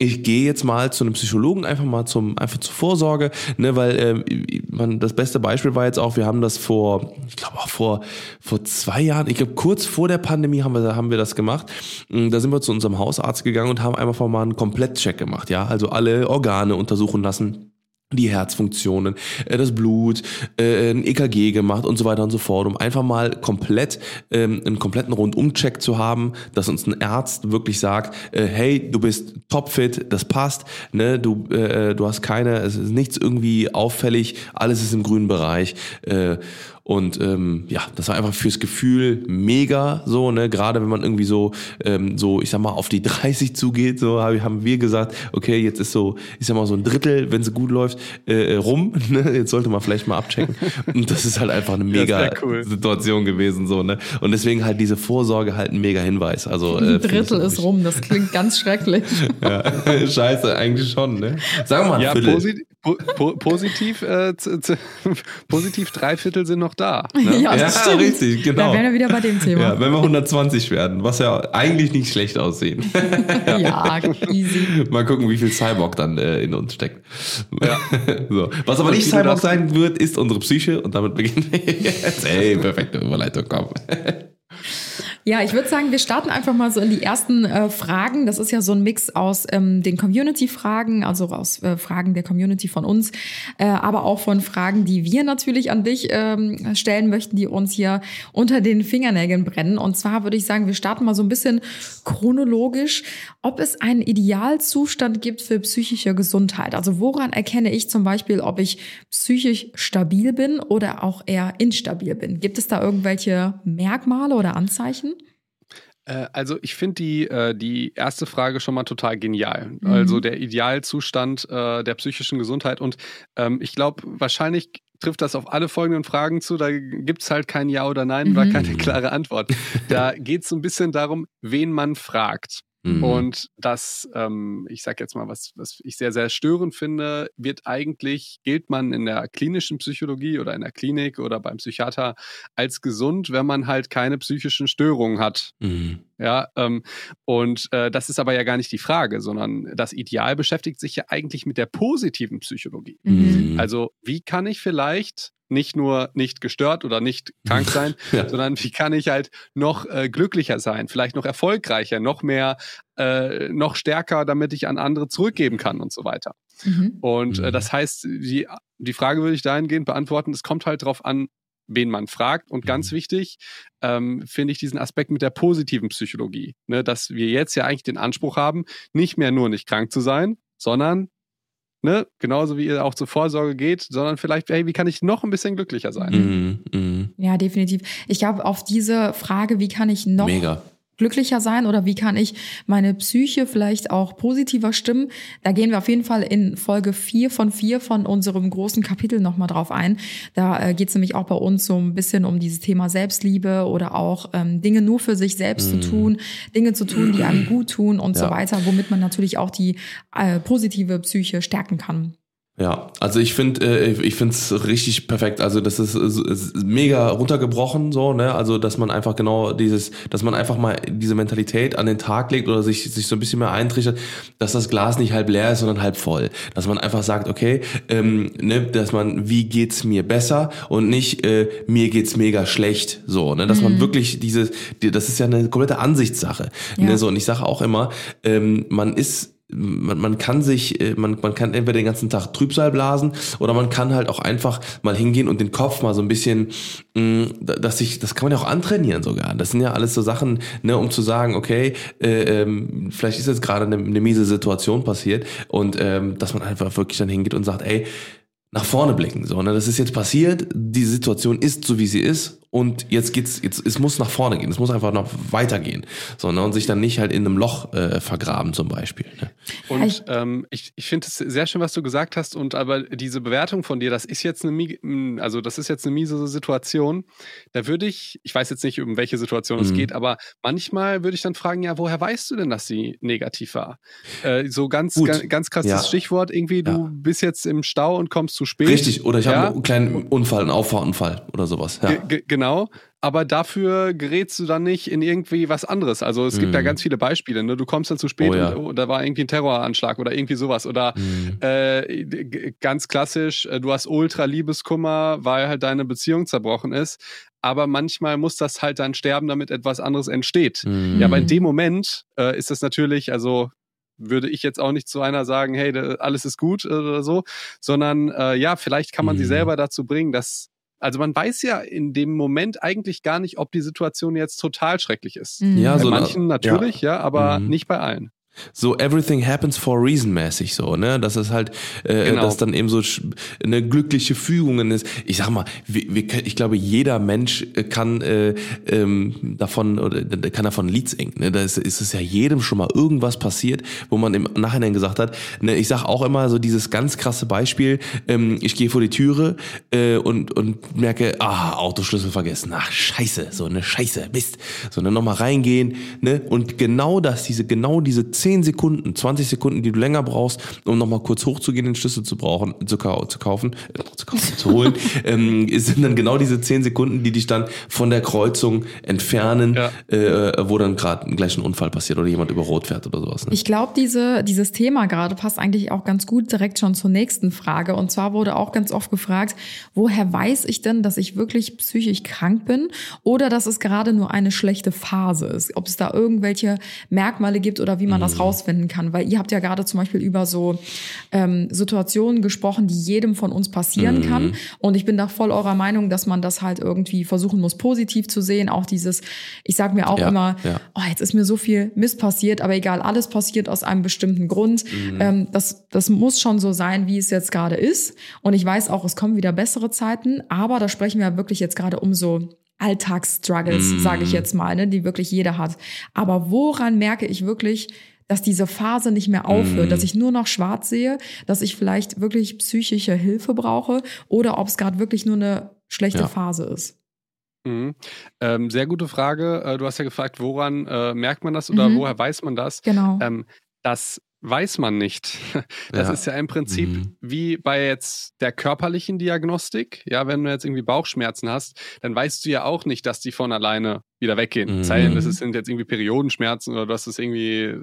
ich gehe jetzt mal zu einem Psychologen einfach mal zum einfach zur Vorsorge, ne, weil äh, man das beste Beispiel war jetzt auch, wir haben das vor, ich glaube auch vor vor zwei Jahren, ich glaube kurz vor der Pandemie haben wir haben wir das gemacht. Mm, Da sind wir zu unserem Hausarzt gegangen und haben einfach mal einen Komplettcheck gemacht, ja, also alle Organe untersuchen lassen die Herzfunktionen, äh, das Blut, äh, ein EKG gemacht und so weiter und so fort, um einfach mal komplett ähm, einen kompletten Rundumcheck zu haben, dass uns ein Arzt wirklich sagt, äh, hey, du bist topfit, das passt, ne, du du hast keine, es ist nichts irgendwie auffällig, alles ist im grünen Bereich. Äh, und ähm, ja, das war einfach fürs Gefühl mega so, ne? Gerade wenn man irgendwie so, ähm, so, ich sag mal, auf die 30 zugeht, so hab- haben wir gesagt, okay, jetzt ist so, ich sag mal, so ein Drittel, wenn es gut läuft, äh, rum. Ne? Jetzt sollte man vielleicht mal abchecken. Und das ist halt einfach eine mega cool. Situation gewesen, so, ne? Und deswegen halt diese Vorsorge halt ein mega Hinweis. Also äh, Ein Drittel ist rum, das klingt ganz schrecklich. Ja. Scheiße, eigentlich schon, ne? Sagen wir mal Ja, Viertel. posi po po positiv, äh, positiv drei Viertel sind noch da. Ne? Ja, Ja, das stimmt. richtig, genau. Da wären wir wieder bei dem Thema. Ja, wenn wir 120 werden, was ja eigentlich nicht schlecht aussehen. Ja, easy. Mal gucken, wie viel Cyborg dann äh, in uns steckt. so. Was aber nicht Cyborg sein wird, ist unsere Psyche und damit beginnen wir jetzt. Ey, perfekte Überleitung, komm. Ja, ich würde sagen, wir starten einfach mal so in die ersten äh, Fragen. Das ist ja so ein Mix aus ähm, den Community-Fragen, also aus äh, Fragen der Community von uns, äh, aber auch von Fragen, die wir natürlich an dich ähm, stellen möchten, die uns hier unter den Fingernägeln brennen. Und zwar würde ich sagen, wir starten mal so ein bisschen chronologisch, ob es einen Idealzustand gibt für psychische Gesundheit. Also woran erkenne ich zum Beispiel, ob ich psychisch stabil bin oder auch eher instabil bin? Gibt es da irgendwelche Merkmale oder Anzeichen? Äh, Also ich finde die, äh, die erste Frage schon mal total genial. Mhm. Also der Idealzustand äh, der psychischen Gesundheit. Und ähm, ich glaube, wahrscheinlich trifft das auf alle folgenden Fragen zu. Da gibt es halt kein Ja oder Nein Mhm. keine klare Antwort. Da geht es so ein bisschen darum, wen man fragt. Mhm. Und das, ähm, ich sag jetzt mal, was, was ich sehr, sehr störend finde, wird eigentlich, gilt man in der klinischen Psychologie oder in der Klinik oder beim Psychiater als gesund, wenn man halt keine psychischen Störungen hat. Mhm. Ja, ähm, und äh, das ist aber ja gar nicht die Frage, sondern das Ideal beschäftigt sich ja eigentlich mit der positiven Psychologie. Mhm. Also, wie kann ich vielleicht nicht nur nicht gestört oder nicht krank sein, Ja. sondern wie kann ich halt noch äh, glücklicher sein, vielleicht noch erfolgreicher, noch mehr, äh, noch stärker, damit ich an andere zurückgeben kann und so weiter. Mhm. Und äh, Mhm. das heißt, die, die Frage würde ich dahingehend beantworten, es kommt halt darauf an, wen man fragt. Und ganz Mhm. wichtig, ähm, finde ich diesen Aspekt mit der positiven Psychologie, ne, dass wir jetzt ja eigentlich den Anspruch haben, nicht mehr nur nicht krank zu sein, sondern ne, genauso wie ihr auch zur Vorsorge geht, sondern vielleicht, hey, wie kann ich noch ein bisschen glücklicher sein? Mhm, mhm. Ja, definitiv. Ich glaube, auf diese Frage, wie kann ich noch Mega. Glücklicher sein oder wie kann ich meine Psyche vielleicht auch positiver stimmen, da gehen wir auf jeden Fall in Folge 4 von 4 von unserem großen Kapitel nochmal drauf ein. Da äh, geht es nämlich auch bei uns so ein bisschen um dieses Thema Selbstliebe oder auch ähm, Dinge nur für sich selbst zu tun, Dinge zu tun, die einem gut tun und so Ja. weiter, womit man natürlich auch die äh, positive Psyche stärken kann. Ja, also ich finde, äh, ich finde es richtig perfekt. Also das ist, ist, mega runtergebrochen, so ne. Also dass man einfach genau dieses, dass man einfach mal diese Mentalität an den Tag legt oder sich sich so ein bisschen mehr eintrichtert, dass das Glas nicht halb leer ist, sondern halb voll. Dass man einfach sagt, okay, ähm, ne, dass man, wie geht's mir besser und nicht äh, mir geht's mega schlecht, so ne. Dass man wirklich dieses, die, das ist ja eine komplette Ansichtssache. Ja. Ne, so und ich sage auch immer, ähm, man ist man, man kann sich, äh, man, man kann entweder den ganzen Tag Trübsal blasen oder man kann halt auch einfach mal hingehen und den Kopf mal so ein bisschen, mh, dass sich, das kann man ja auch antrainieren sogar. Das sind ja alles so Sachen, ne, um zu sagen, okay, äh, ähm, vielleicht ist jetzt gerade eine, eine miese Situation passiert und ähm, dass man einfach wirklich dann hingeht und sagt, ey, nach vorne blicken, so, ne, das ist jetzt passiert, die Situation ist so wie sie ist und jetzt geht's, jetzt, es muss nach vorne gehen, es muss einfach noch weitergehen, so, ne, und sich dann nicht halt in einem Loch äh, vergraben zum Beispiel, ne. Und ich- ähm, ich, ich finde es sehr schön, was du gesagt hast. Und aber diese Bewertung von dir, das ist jetzt eine, mi- m, also das ist jetzt eine miese Situation. Da würde ich, ich weiß jetzt nicht, um welche Situation es Mhm. geht, aber manchmal würde ich dann fragen, ja, woher weißt du denn, dass sie negativ war? Äh, so ganz, Gut. ganz, ganz krasses Ja. Stichwort irgendwie, du Ja. bist jetzt im Stau und kommst zu spät. Richtig, oder ich ja? habe einen kleinen Unfall, einen Auffahrunfall oder sowas. Ja. Ge- ge- Genau, aber dafür gerätst du dann nicht in irgendwie was anderes. Also es gibt da Mhm. ganz viele Beispiele. Ne? Du kommst dann zu spät Oh ja. und oh, da war irgendwie ein Terroranschlag oder irgendwie sowas. Oder Mhm. äh, ganz klassisch, äh, du hast ultra Liebeskummer, weil halt deine Beziehung zerbrochen ist. Aber manchmal muss das halt dann sterben, damit etwas anderes entsteht. Mhm. Ja, aber in Mhm. dem Moment äh, ist das natürlich, also würde ich jetzt auch nicht zu einer sagen, hey, alles ist gut äh, oder so, sondern äh, ja, vielleicht kann man sie Mhm. selber dazu bringen, dass, also man weiß ja in dem Moment eigentlich gar nicht, ob die Situation jetzt total schrecklich ist. Mhm. Ja, Bei so eine- manchen natürlich, ja, aber Mhm. nicht bei allen. So everything happens for a reason mäßig so, ne? Das ist halt, äh, Genau. dass dann eben so eine glückliche Fügung ist. Ich sag mal, wir, wir, ich glaube, jeder Mensch äh, kann äh, ähm, davon oder kann davon Lied singen. Ne? Da ist, ist es ja jedem schon mal irgendwas passiert, wo man im Nachhinein gesagt hat. Ne? Ich sag auch immer so dieses ganz krasse Beispiel. Ähm, ich gehe vor die Türe äh, und und merke, ah, Autoschlüssel vergessen. Ach Scheiße, so eine Scheiße, Mist. So dann nochmal reingehen, ne? Und genau das, diese genau diese 10 Sekunden, 20 Sekunden, die du länger brauchst, um nochmal kurz hochzugehen, den Schlüssel zu brauchen, zu, kau zu kaufen, äh, zu kaufen, zu holen, ähm, sind dann genau diese 10 Sekunden, die dich dann von der Kreuzung entfernen, Ja. äh, wo dann gerade gleich ein Unfall passiert oder jemand über Rot fährt oder sowas. Ne? Ich glaube, diese, dieses Thema gerade passt eigentlich auch ganz gut direkt schon zur nächsten Frage. Und zwar wurde auch ganz oft gefragt, woher weiß ich denn, dass ich wirklich psychisch krank bin oder dass es gerade nur eine schlechte Phase ist? Ob es da irgendwelche Merkmale gibt oder wie man das rausfinden kann? Weil ihr habt ja gerade zum Beispiel über so ähm, Situationen gesprochen, die jedem von uns passieren kann. Und ich bin da voll eurer Meinung, dass man das halt irgendwie versuchen muss, positiv zu sehen. Auch dieses, ich sage mir auch Ja, immer, ja. oh, jetzt ist mir so viel Mist passiert, aber egal, alles passiert aus einem bestimmten Grund. Ähm, das, das muss schon so sein, wie es jetzt gerade ist. Und ich weiß auch, es kommen wieder bessere Zeiten, aber da sprechen wir ja wirklich jetzt gerade um so Alltagsstruggles, sage ich jetzt mal, ne, die wirklich jeder hat. Aber woran merke ich wirklich, dass diese Phase nicht mehr aufhört, dass ich nur noch schwarz sehe, dass ich vielleicht wirklich psychische Hilfe brauche oder ob es gerade wirklich nur eine schlechte Ja. Phase ist. Mhm. Ähm, sehr gute Frage. Äh, du hast ja gefragt, woran äh, merkt man das oder Mhm. woher weiß man das? Genau. Ähm, das weiß man nicht. Das Ja. ist ja im Prinzip Mhm. wie bei jetzt der körperlichen Diagnostik. Ja, wenn du jetzt irgendwie Bauchschmerzen hast, dann weißt du ja auch nicht, dass die von alleine wieder weggehen. Mhm. Sei denn, das sind jetzt irgendwie Periodenschmerzen oder du hast es irgendwie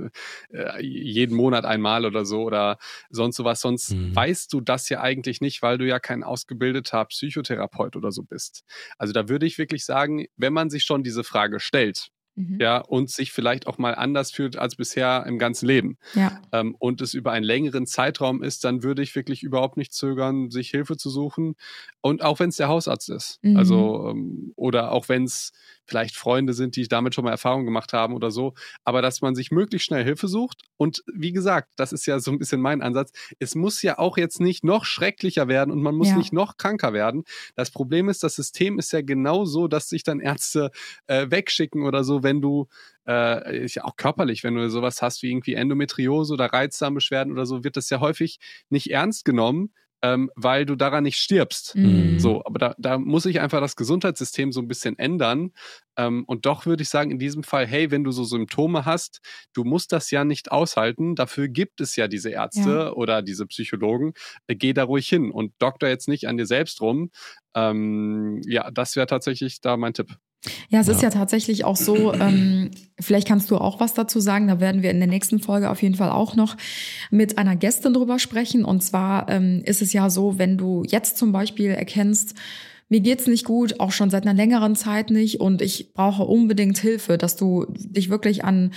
äh, jeden Monat einmal oder so oder sonst sowas. Sonst Mhm. weißt du das ja eigentlich nicht, weil du ja kein ausgebildeter Psychotherapeut oder so bist. Also da würde ich wirklich sagen, wenn man sich schon diese Frage stellt, Mhm. ja, und sich vielleicht auch mal anders fühlt als bisher im ganzen Leben, ja. ähm, und es über einen längeren Zeitraum ist, dann würde ich wirklich überhaupt nicht zögern, sich Hilfe zu suchen. Und auch wenn es der Hausarzt ist. Mhm. Also, ähm, oder auch wenn es vielleicht Freunde sind, die damit schon mal Erfahrung gemacht haben oder so, aber dass man sich möglichst schnell Hilfe sucht. Und wie gesagt, das ist ja so ein bisschen mein Ansatz. Es muss ja auch jetzt nicht noch schrecklicher werden und man muss Ja. nicht noch kranker werden. Das Problem ist, das System ist ja genau so, dass sich dann Ärzte äh, wegschicken oder so, wenn du äh, ist ja auch körperlich, wenn du sowas hast wie irgendwie Endometriose oder Reizdarmbeschwerden oder so, wird das ja häufig nicht ernst genommen, ähm, weil du daran nicht stirbst. Mhm. So, aber da, da muss sich einfach das Gesundheitssystem so ein bisschen ändern. Ähm, und doch würde ich sagen, in diesem Fall, hey, wenn du so Symptome hast, du musst das ja nicht aushalten. Dafür gibt es ja diese Ärzte Ja. oder diese Psychologen. Äh, geh da ruhig hin und doktor jetzt nicht an dir selbst rum. Ähm, ja, das wäre tatsächlich da mein Tipp. Ja, es ist Ja. ja tatsächlich auch so, ähm, vielleicht kannst du auch was dazu sagen, da werden wir in der nächsten Folge auf jeden Fall auch noch mit einer Gästin drüber sprechen. Und zwar ähm, ist es ja so, wenn du jetzt zum Beispiel erkennst, mir geht's nicht gut, auch schon seit einer längeren Zeit nicht und ich brauche unbedingt Hilfe, dass du dich wirklich an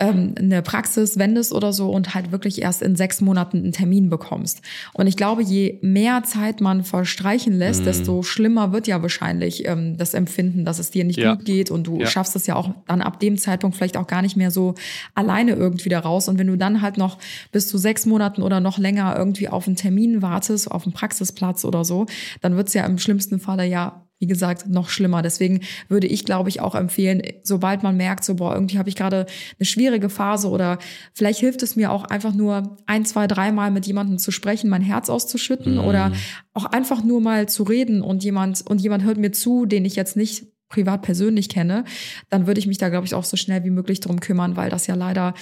ähm, eine Praxis wendest oder so und halt wirklich erst in sechs Monaten einen Termin bekommst. Und ich glaube, je mehr Zeit man verstreichen lässt, Mhm. desto schlimmer wird ja wahrscheinlich ähm, das Empfinden, dass es dir nicht Ja. gut geht und du Ja. schaffst es ja auch dann ab dem Zeitpunkt vielleicht auch gar nicht mehr so alleine irgendwie da raus. Und wenn du dann halt noch bis zu sechs Monaten oder noch länger irgendwie auf einen Termin wartest, auf einen Praxisplatz oder so, dann wird's ja im schlimmsten Falle ja wie gesagt, noch schlimmer. Deswegen würde ich, glaube ich, auch empfehlen, sobald man merkt, so, boah, irgendwie habe ich gerade eine schwierige Phase oder vielleicht hilft es mir auch einfach nur ein, zwei, dreimal mit jemandem zu sprechen, mein Herz auszuschütten oder auch einfach nur mal zu reden und jemand, und jemand hört mir zu, den ich jetzt nicht privat persönlich kenne, dann würde ich mich da, glaube ich, auch so schnell wie möglich drum kümmern, weil das ja leider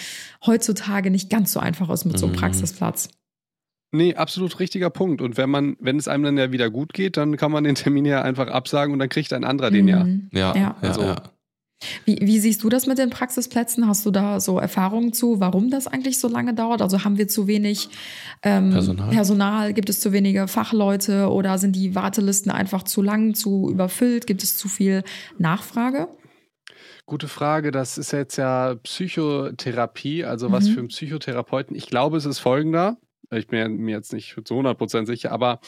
heutzutage nicht ganz so einfach ist mit so einem Mhm. Praxisplatz. Nee, absolut richtiger Punkt. Und wenn man, wenn es einem dann ja wieder gut geht, dann kann man den Termin ja einfach absagen und dann kriegt ein anderer den ja. Mhm. Ja, Ja. ja, Also- ja. Wie, wie siehst du das mit den Praxisplätzen? Hast du da so Erfahrungen zu, warum das eigentlich so lange dauert? Also haben wir zu wenig ähm, Personal? Personal? Gibt es zu wenige Fachleute oder sind die Wartelisten einfach zu lang, zu überfüllt? Gibt es zu viel Nachfrage? Gute Frage. Das ist jetzt ja Psychotherapie, also was Mhm. für einen Psychotherapeuten. Ich glaube, es ist folgender. Ich bin mir jetzt nicht zu 100% sicher, aber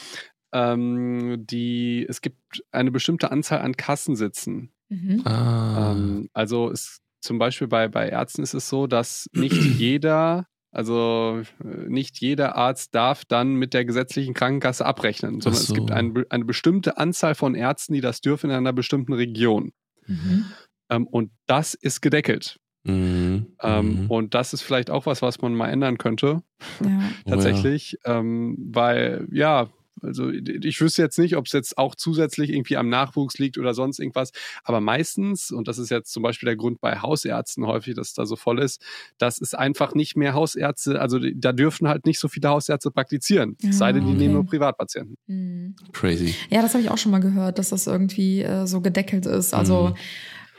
ähm, die, es gibt eine bestimmte Anzahl an Kassensitzen. Mhm. Ah. Ähm, also es, zum Beispiel bei, bei Ärzten ist es so, dass nicht jeder, also nicht jeder Arzt darf dann mit der gesetzlichen Krankenkasse abrechnen, sondern so. es gibt ein, eine bestimmte Anzahl von Ärzten, die das dürfen in einer bestimmten Region. Mhm. Ähm, und das ist gedeckelt. Mhm. Ähm, Mhm. Und das ist vielleicht auch was, was man mal ändern könnte, Ja. Oh ja. tatsächlich. Ähm, weil, ja, also ich wüsste jetzt nicht, ob es jetzt auch zusätzlich irgendwie am Nachwuchs liegt oder sonst irgendwas. Aber meistens, und das ist jetzt zum Beispiel der Grund bei Hausärzten häufig, dass es da so voll ist, das ist einfach nicht mehr Hausärzte, also da dürfen halt nicht so viele Hausärzte praktizieren. Ja, es sei denn, die okay. nehmen nur Privatpatienten. Mhm. Crazy. Ja, das habe ich auch schon mal gehört, dass das irgendwie äh, so gedeckelt ist. Also Mhm.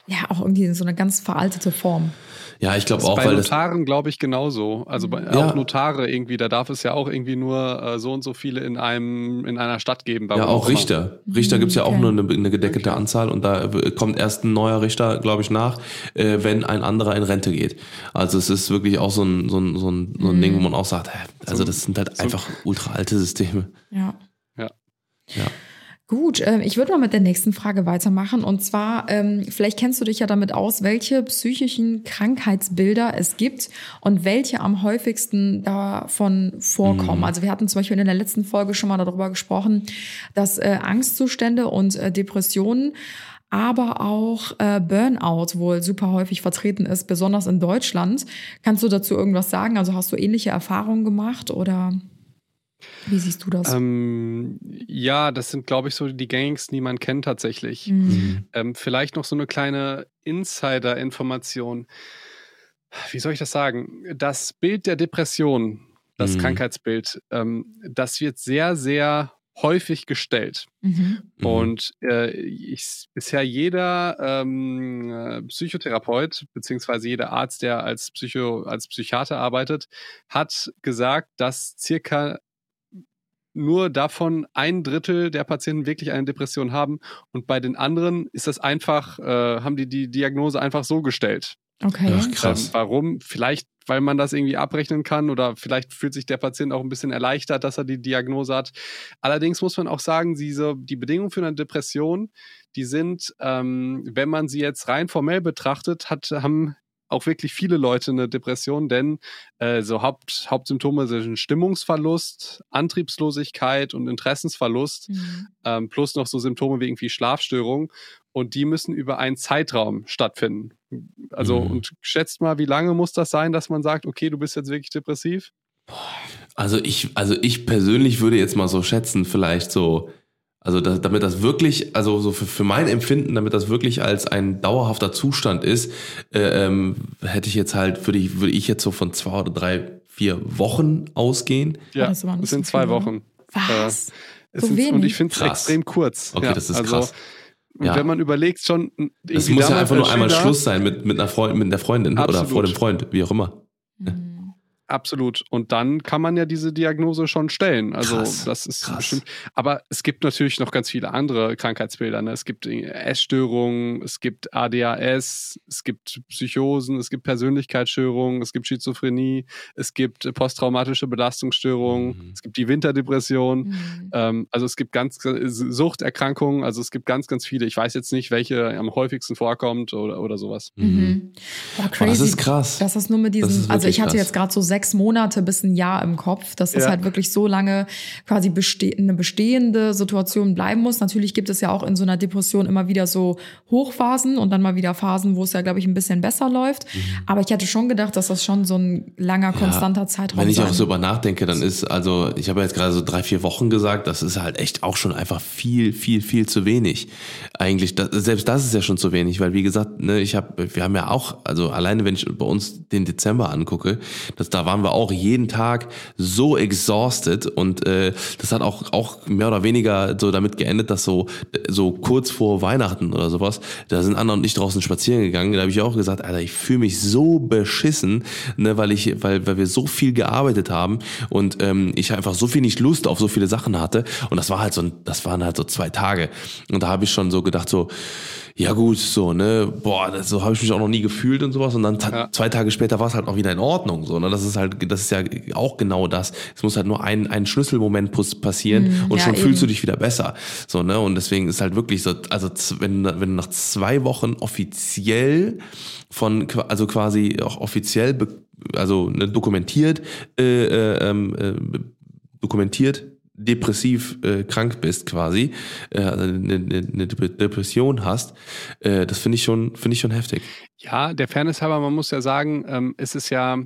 Ja, auch irgendwie so eine ganz veraltete Form. Ja, ich glaube auch, bei weil. Notaren, glaube ich, genauso. Also bei, Ja. auch Notare irgendwie, da darf es ja auch irgendwie nur äh, so und so viele in einem in einer Stadt geben. Ja, auch immer. Richter. Richter gibt's ja auch Okay. nur eine, eine gedeckelte Anzahl und da äh, kommt erst ein neuer Richter, glaube ich, nach, äh, wenn ein anderer in Rente geht. Also es ist wirklich auch so ein, so ein, so ein, so ein Ding, wo man auch sagt, hä, also das sind halt so- einfach ultra alte Systeme. Ja. Ja. Ja. Gut, ähm, ich würde mal mit der nächsten Frage weitermachen. Und zwar, ähm, vielleicht kennst du dich ja damit aus, welche psychischen Krankheitsbilder es gibt und welche am häufigsten davon vorkommen. Mhm. Also wir hatten zum Beispiel in der letzten Folge schon mal darüber gesprochen, dass äh, Angstzustände und äh, Depressionen aber auch äh, Burnout wohl super häufig vertreten ist, besonders in Deutschland. Kannst du dazu irgendwas sagen? Also hast du ähnliche Erfahrungen gemacht oder wie siehst du das? Ähm, ja, das sind, glaube ich, so die gängigsten, die man kennt tatsächlich. Mhm. Ähm, vielleicht noch so eine kleine Insider-Information. Wie soll ich das sagen? Das Bild der Depression, das Mhm. Krankheitsbild, ähm, das wird sehr, sehr häufig gestellt. Mhm. Mhm. Und äh, ich, bisher jeder ähm, äh, Psychotherapeut beziehungsweise jeder Arzt, der als Psycho, als Psychiater arbeitet, hat gesagt, dass circa nur davon ein Drittel der Patienten wirklich eine Depression haben und bei den anderen ist das einfach, äh, haben die die Diagnose einfach so gestellt. Okay. Ach, krass. Ähm, warum? Vielleicht weil man das irgendwie abrechnen kann oder vielleicht fühlt sich der Patient auch ein bisschen erleichtert, dass er die Diagnose hat. Allerdings muss man auch sagen, diese, die Bedingungen für eine Depression, die sind, ähm, wenn man sie jetzt rein formell betrachtet, hat, haben auch wirklich viele Leute eine Depression, denn äh, so Haupt, Hauptsymptome sind Stimmungsverlust, Antriebslosigkeit und Interessensverlust, Mhm. ähm, plus noch so Symptome wie irgendwie Schlafstörung. Und die müssen über einen Zeitraum stattfinden. Also, Mhm. und schätzt mal, wie lange muss das sein, dass man sagt, okay, du bist jetzt wirklich depressiv? Also ich, also ich persönlich würde jetzt mal so schätzen, vielleicht so, also da, damit das wirklich, also so für, für mein Empfinden, damit das wirklich als ein dauerhafter Zustand ist, äh, ähm, hätte ich jetzt halt, würde ich, würde ich jetzt so von zwei oder drei, vier Wochen ausgehen. Ja, das waren das so sind zwei viele, ne? Wochen. Was? Es So sind, und ich finde es extrem kurz. Okay, ja, das ist also, krass. Und Ja. wenn man überlegt, schon. Es irgendwie muss ja einfach nur einmal Schluss sein mit, mit einer Freundin, mit der Freundin oder Absolut. vor dem Freund, wie auch immer. Mhm. Absolut. Und dann kann man ja diese Diagnose schon stellen. Also Krass, das ist krass. bestimmt. Aber es gibt natürlich noch ganz viele andere Krankheitsbilder. Ne? Es gibt Essstörungen, es gibt ADHS, es gibt Psychosen, es gibt Persönlichkeitsstörungen, es gibt Schizophrenie, es gibt posttraumatische Belastungsstörungen, Mhm. es gibt die Winterdepression. Mhm. Ähm, also es gibt ganz Suchterkrankungen, also es gibt ganz, ganz viele. Ich weiß jetzt nicht, welche am häufigsten vorkommt oder, oder sowas. Mhm. Boah, crazy. das ist krass. Das ist nur mit Das diesem, also ich hatte krass. jetzt gerade so sechs Monate bis ein Jahr im Kopf, dass das Ja. halt wirklich so lange quasi beste eine bestehende Situation bleiben muss. Natürlich gibt es ja auch in so einer Depression immer wieder so Hochphasen und dann mal wieder Phasen, wo es ja, glaube ich, ein bisschen besser läuft. Mhm. Aber ich hatte schon gedacht, dass das schon so ein langer, konstanter Zeitraum Wenn ich sein auch so über nachdenke, dann ist, also ich habe jetzt gerade so drei, vier Wochen gesagt, das ist halt echt auch schon einfach viel, viel, viel zu wenig. Eigentlich, das, selbst das ist ja schon zu wenig, weil wie gesagt, ne, ich habe, wir haben ja auch, also alleine wenn ich bei uns den Dezember angucke, das, da waren wir auch jeden Tag so exhausted und äh, das hat auch, auch mehr oder weniger so damit geendet, dass so, so kurz vor Weihnachten oder sowas, da sind Anna und ich draußen spazieren gegangen, da habe ich auch gesagt, Alter, ich fühle mich so beschissen, ne, weil ich, weil, weil wir so viel gearbeitet haben und ähm, ich einfach so viel nicht Lust auf so viele Sachen hatte. Und das war halt so, das waren halt so zwei Tage. Und da habe ich schon so gedacht so, ja gut, so, ne, boah, das, so habe ich mich auch noch nie gefühlt und sowas. Und dann Ja. zwei Tage später war es halt auch wieder in Ordnung. So, ne? Das ist halt, das ist ja auch genau das. Es muss halt nur ein, ein Schlüsselmoment passieren Mhm, und ja, schon fühlst du eben. dich wieder besser. So, ne? Und deswegen ist halt wirklich so, also wenn, wenn du nach zwei Wochen offiziell von, also quasi auch offiziell, also ne, dokumentiert, äh, äh, ähm, äh, dokumentiert depressiv äh, krank bist quasi, äh, also eine, eine, Depression hast, äh, das finde ich schon, finde ich schon heftig. Ja, der Fairness halber, man muss ja sagen, ähm, es ist ja,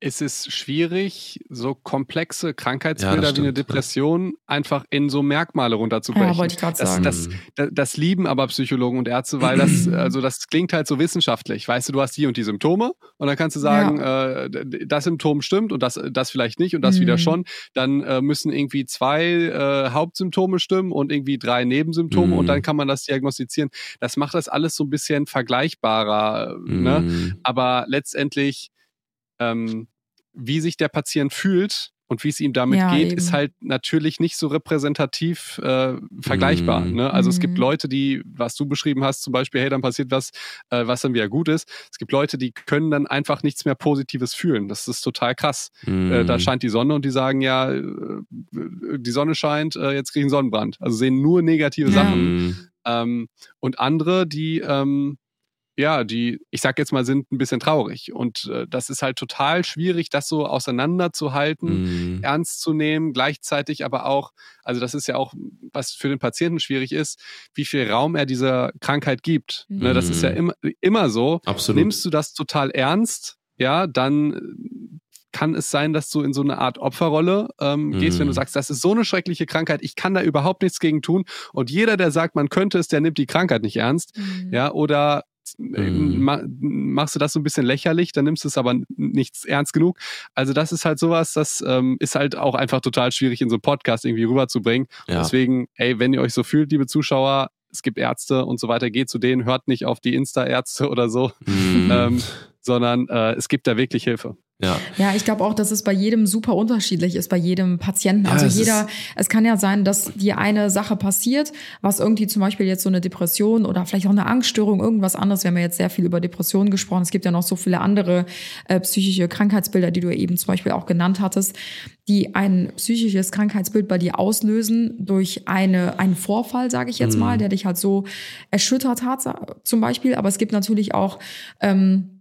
es ist schwierig, so komplexe Krankheitsbilder Ja, wie eine ja. Depression einfach in so Merkmale runterzubrechen. Ja, wollte ich gerade das, sagen. das, das, das lieben aber Psychologen und Ärzte, weil das, also das klingt halt so wissenschaftlich. Weißt du, du hast die und die Symptome und dann kannst du sagen, äh, d- das Symptom stimmt und das, das vielleicht nicht und das wieder Mhm. schon. Dann äh, müssen irgendwie zwei äh, Hauptsymptome stimmen und irgendwie drei Nebensymptome Mhm. und dann kann man das diagnostizieren. Das macht das alles so ein bisschen vergleichbarer. Ne? Mm, Aber letztendlich, ähm, wie sich der Patient fühlt und wie es ihm damit Ja, geht, eben. ist halt natürlich nicht so repräsentativ äh, vergleichbar. Mhm. Ne? Also es Mhm. gibt Leute, die, was du beschrieben hast, zum Beispiel, hey, dann passiert was, äh, was dann wieder gut ist. Es gibt Leute, die können dann einfach nichts mehr Positives fühlen. Das ist total krass. mm, Äh, da scheint die Sonne und die sagen ja, äh, die Sonne scheint, äh, jetzt kriegen Sonnenbrand. Also sehen nur negative Ja. Sachen. mm, Ähm, und andere, die, ähm, ja, die, ich sag jetzt mal, sind ein bisschen traurig. Und äh, das ist halt total schwierig, das so auseinanderzuhalten, mm, ernst zu nehmen, gleichzeitig aber auch, also das ist ja auch, was für den Patienten schwierig ist, wie viel Raum er dieser Krankheit gibt. Ne, das ist ja Mhm. immer, immer so. absolut. Nimmst du das total ernst, ja, dann äh, kann es sein, dass du in so eine Art Opferrolle ähm, gehst, wenn du Mhm. sagst, das ist so eine schreckliche Krankheit, ich kann da überhaupt nichts gegen tun. Und jeder, der sagt, man könnte es, der nimmt die Krankheit nicht ernst. Mhm. Ja, oder Mhm. ma machst du das so ein bisschen lächerlich, dann nimmst du es aber nicht ernst genug. Also das ist halt sowas, das ähm, ist halt auch einfach total schwierig in so einem Podcast irgendwie rüberzubringen. Ja. Deswegen, ey, wenn ihr euch so fühlt, liebe Zuschauer, es gibt Ärzte und so weiter, geht zu denen, hört nicht auf die Insta-Ärzte oder so, Mm. ähm, sondern äh, es gibt da wirklich Hilfe. Ja. Ja, ich glaube auch, dass es bei jedem super unterschiedlich ist, bei jedem Patienten. Ja, also es jeder, es kann ja sein, dass dir eine Sache passiert, was irgendwie zum Beispiel jetzt so eine Depression oder vielleicht auch eine Angststörung, irgendwas anderes. Wir haben ja jetzt sehr viel über Depressionen gesprochen. Es gibt ja noch so viele andere äh, psychische Krankheitsbilder, die du eben zum Beispiel auch genannt hattest, die ein psychisches Krankheitsbild bei dir auslösen durch eine, einen Vorfall, sage ich jetzt Mhm. mal, der dich halt so erschüttert hat, zum Beispiel. Aber es gibt natürlich auch ähm,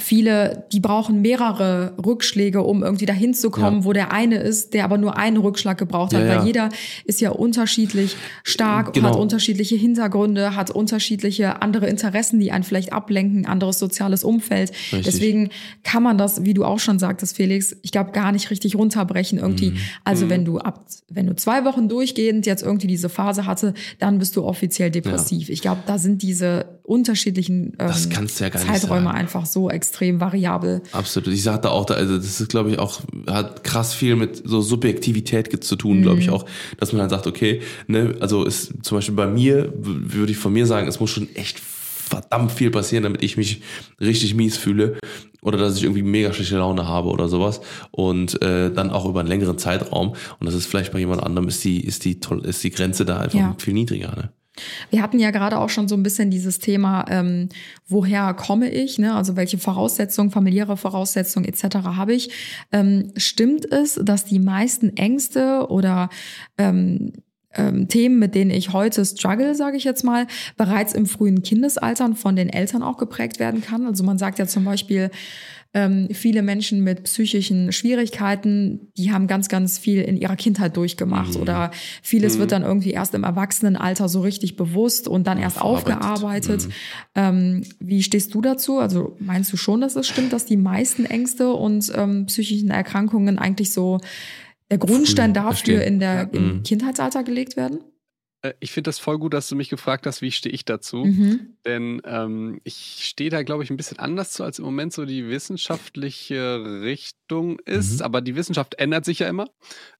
viele, die brauchen mehrere Rückschläge, um irgendwie dahin zu kommen, Ja. wo der eine ist, der aber nur einen Rückschlag gebraucht hat, Ja, weil ja. jeder ist ja unterschiedlich stark, Genau. hat unterschiedliche Hintergründe, hat unterschiedliche andere Interessen, die einen vielleicht ablenken, anderes soziales Umfeld. Richtig. Deswegen kann man das, wie du auch schon sagtest, Felix, ich glaube gar nicht richtig runterbrechen irgendwie. Mhm. Also wenn du ab, wenn du zwei Wochen durchgehend jetzt irgendwie diese Phase hatte, dann bist du offiziell depressiv. Ich glaube, da sind diese unterschiedlichen ähm, Zeiträume sagen. einfach so extrem variabel. Absolut. Ich sagte auch, da, also das ist, glaube ich, auch, hat krass viel mit so Subjektivität zu tun, glaube ich auch, dass man dann sagt, okay, ne, also ist zum Beispiel bei mir, würde ich von mir sagen, es muss schon echt verdammt viel passieren, damit ich mich richtig mies fühle oder dass ich irgendwie mega schlechte Laune habe oder sowas und äh, dann auch über einen längeren Zeitraum und das ist vielleicht bei jemand anderem ist die ist die ist die Grenze da einfach Ja. viel niedriger ne Wir hatten ja gerade auch schon so ein bisschen dieses Thema, ähm, woher komme ich, ne? also welche Voraussetzungen, familiäre Voraussetzungen etc. habe ich. Ähm, stimmt es, dass die meisten Ängste oder ähm, ähm, Themen, mit denen ich heute struggle, sage ich jetzt mal, bereits im frühen Kindesalter von den Eltern auch geprägt werden kann? Also man sagt ja zum Beispiel, ähm, viele Menschen mit psychischen Schwierigkeiten, die haben ganz, ganz viel in ihrer Kindheit durchgemacht oder vieles wird dann irgendwie erst im Erwachsenenalter so richtig bewusst und dann erst aufgearbeitet. Ähm, wie stehst du dazu? Also meinst du schon, dass es stimmt, dass die meisten Ängste und ähm, psychischen Erkrankungen eigentlich so der Grundstein Früh dafür entstehen. in der, Ja. im Mhm. Kindheitsalter gelegt werden? Äh, Ich finde das voll gut, dass du mich gefragt hast, wie stehe ich dazu. Mhm. Denn ähm, ich stehe da, glaube ich, ein bisschen anders zu, als im Moment so die wissenschaftliche Richtung ist. Mhm. Aber die Wissenschaft ändert sich ja immer.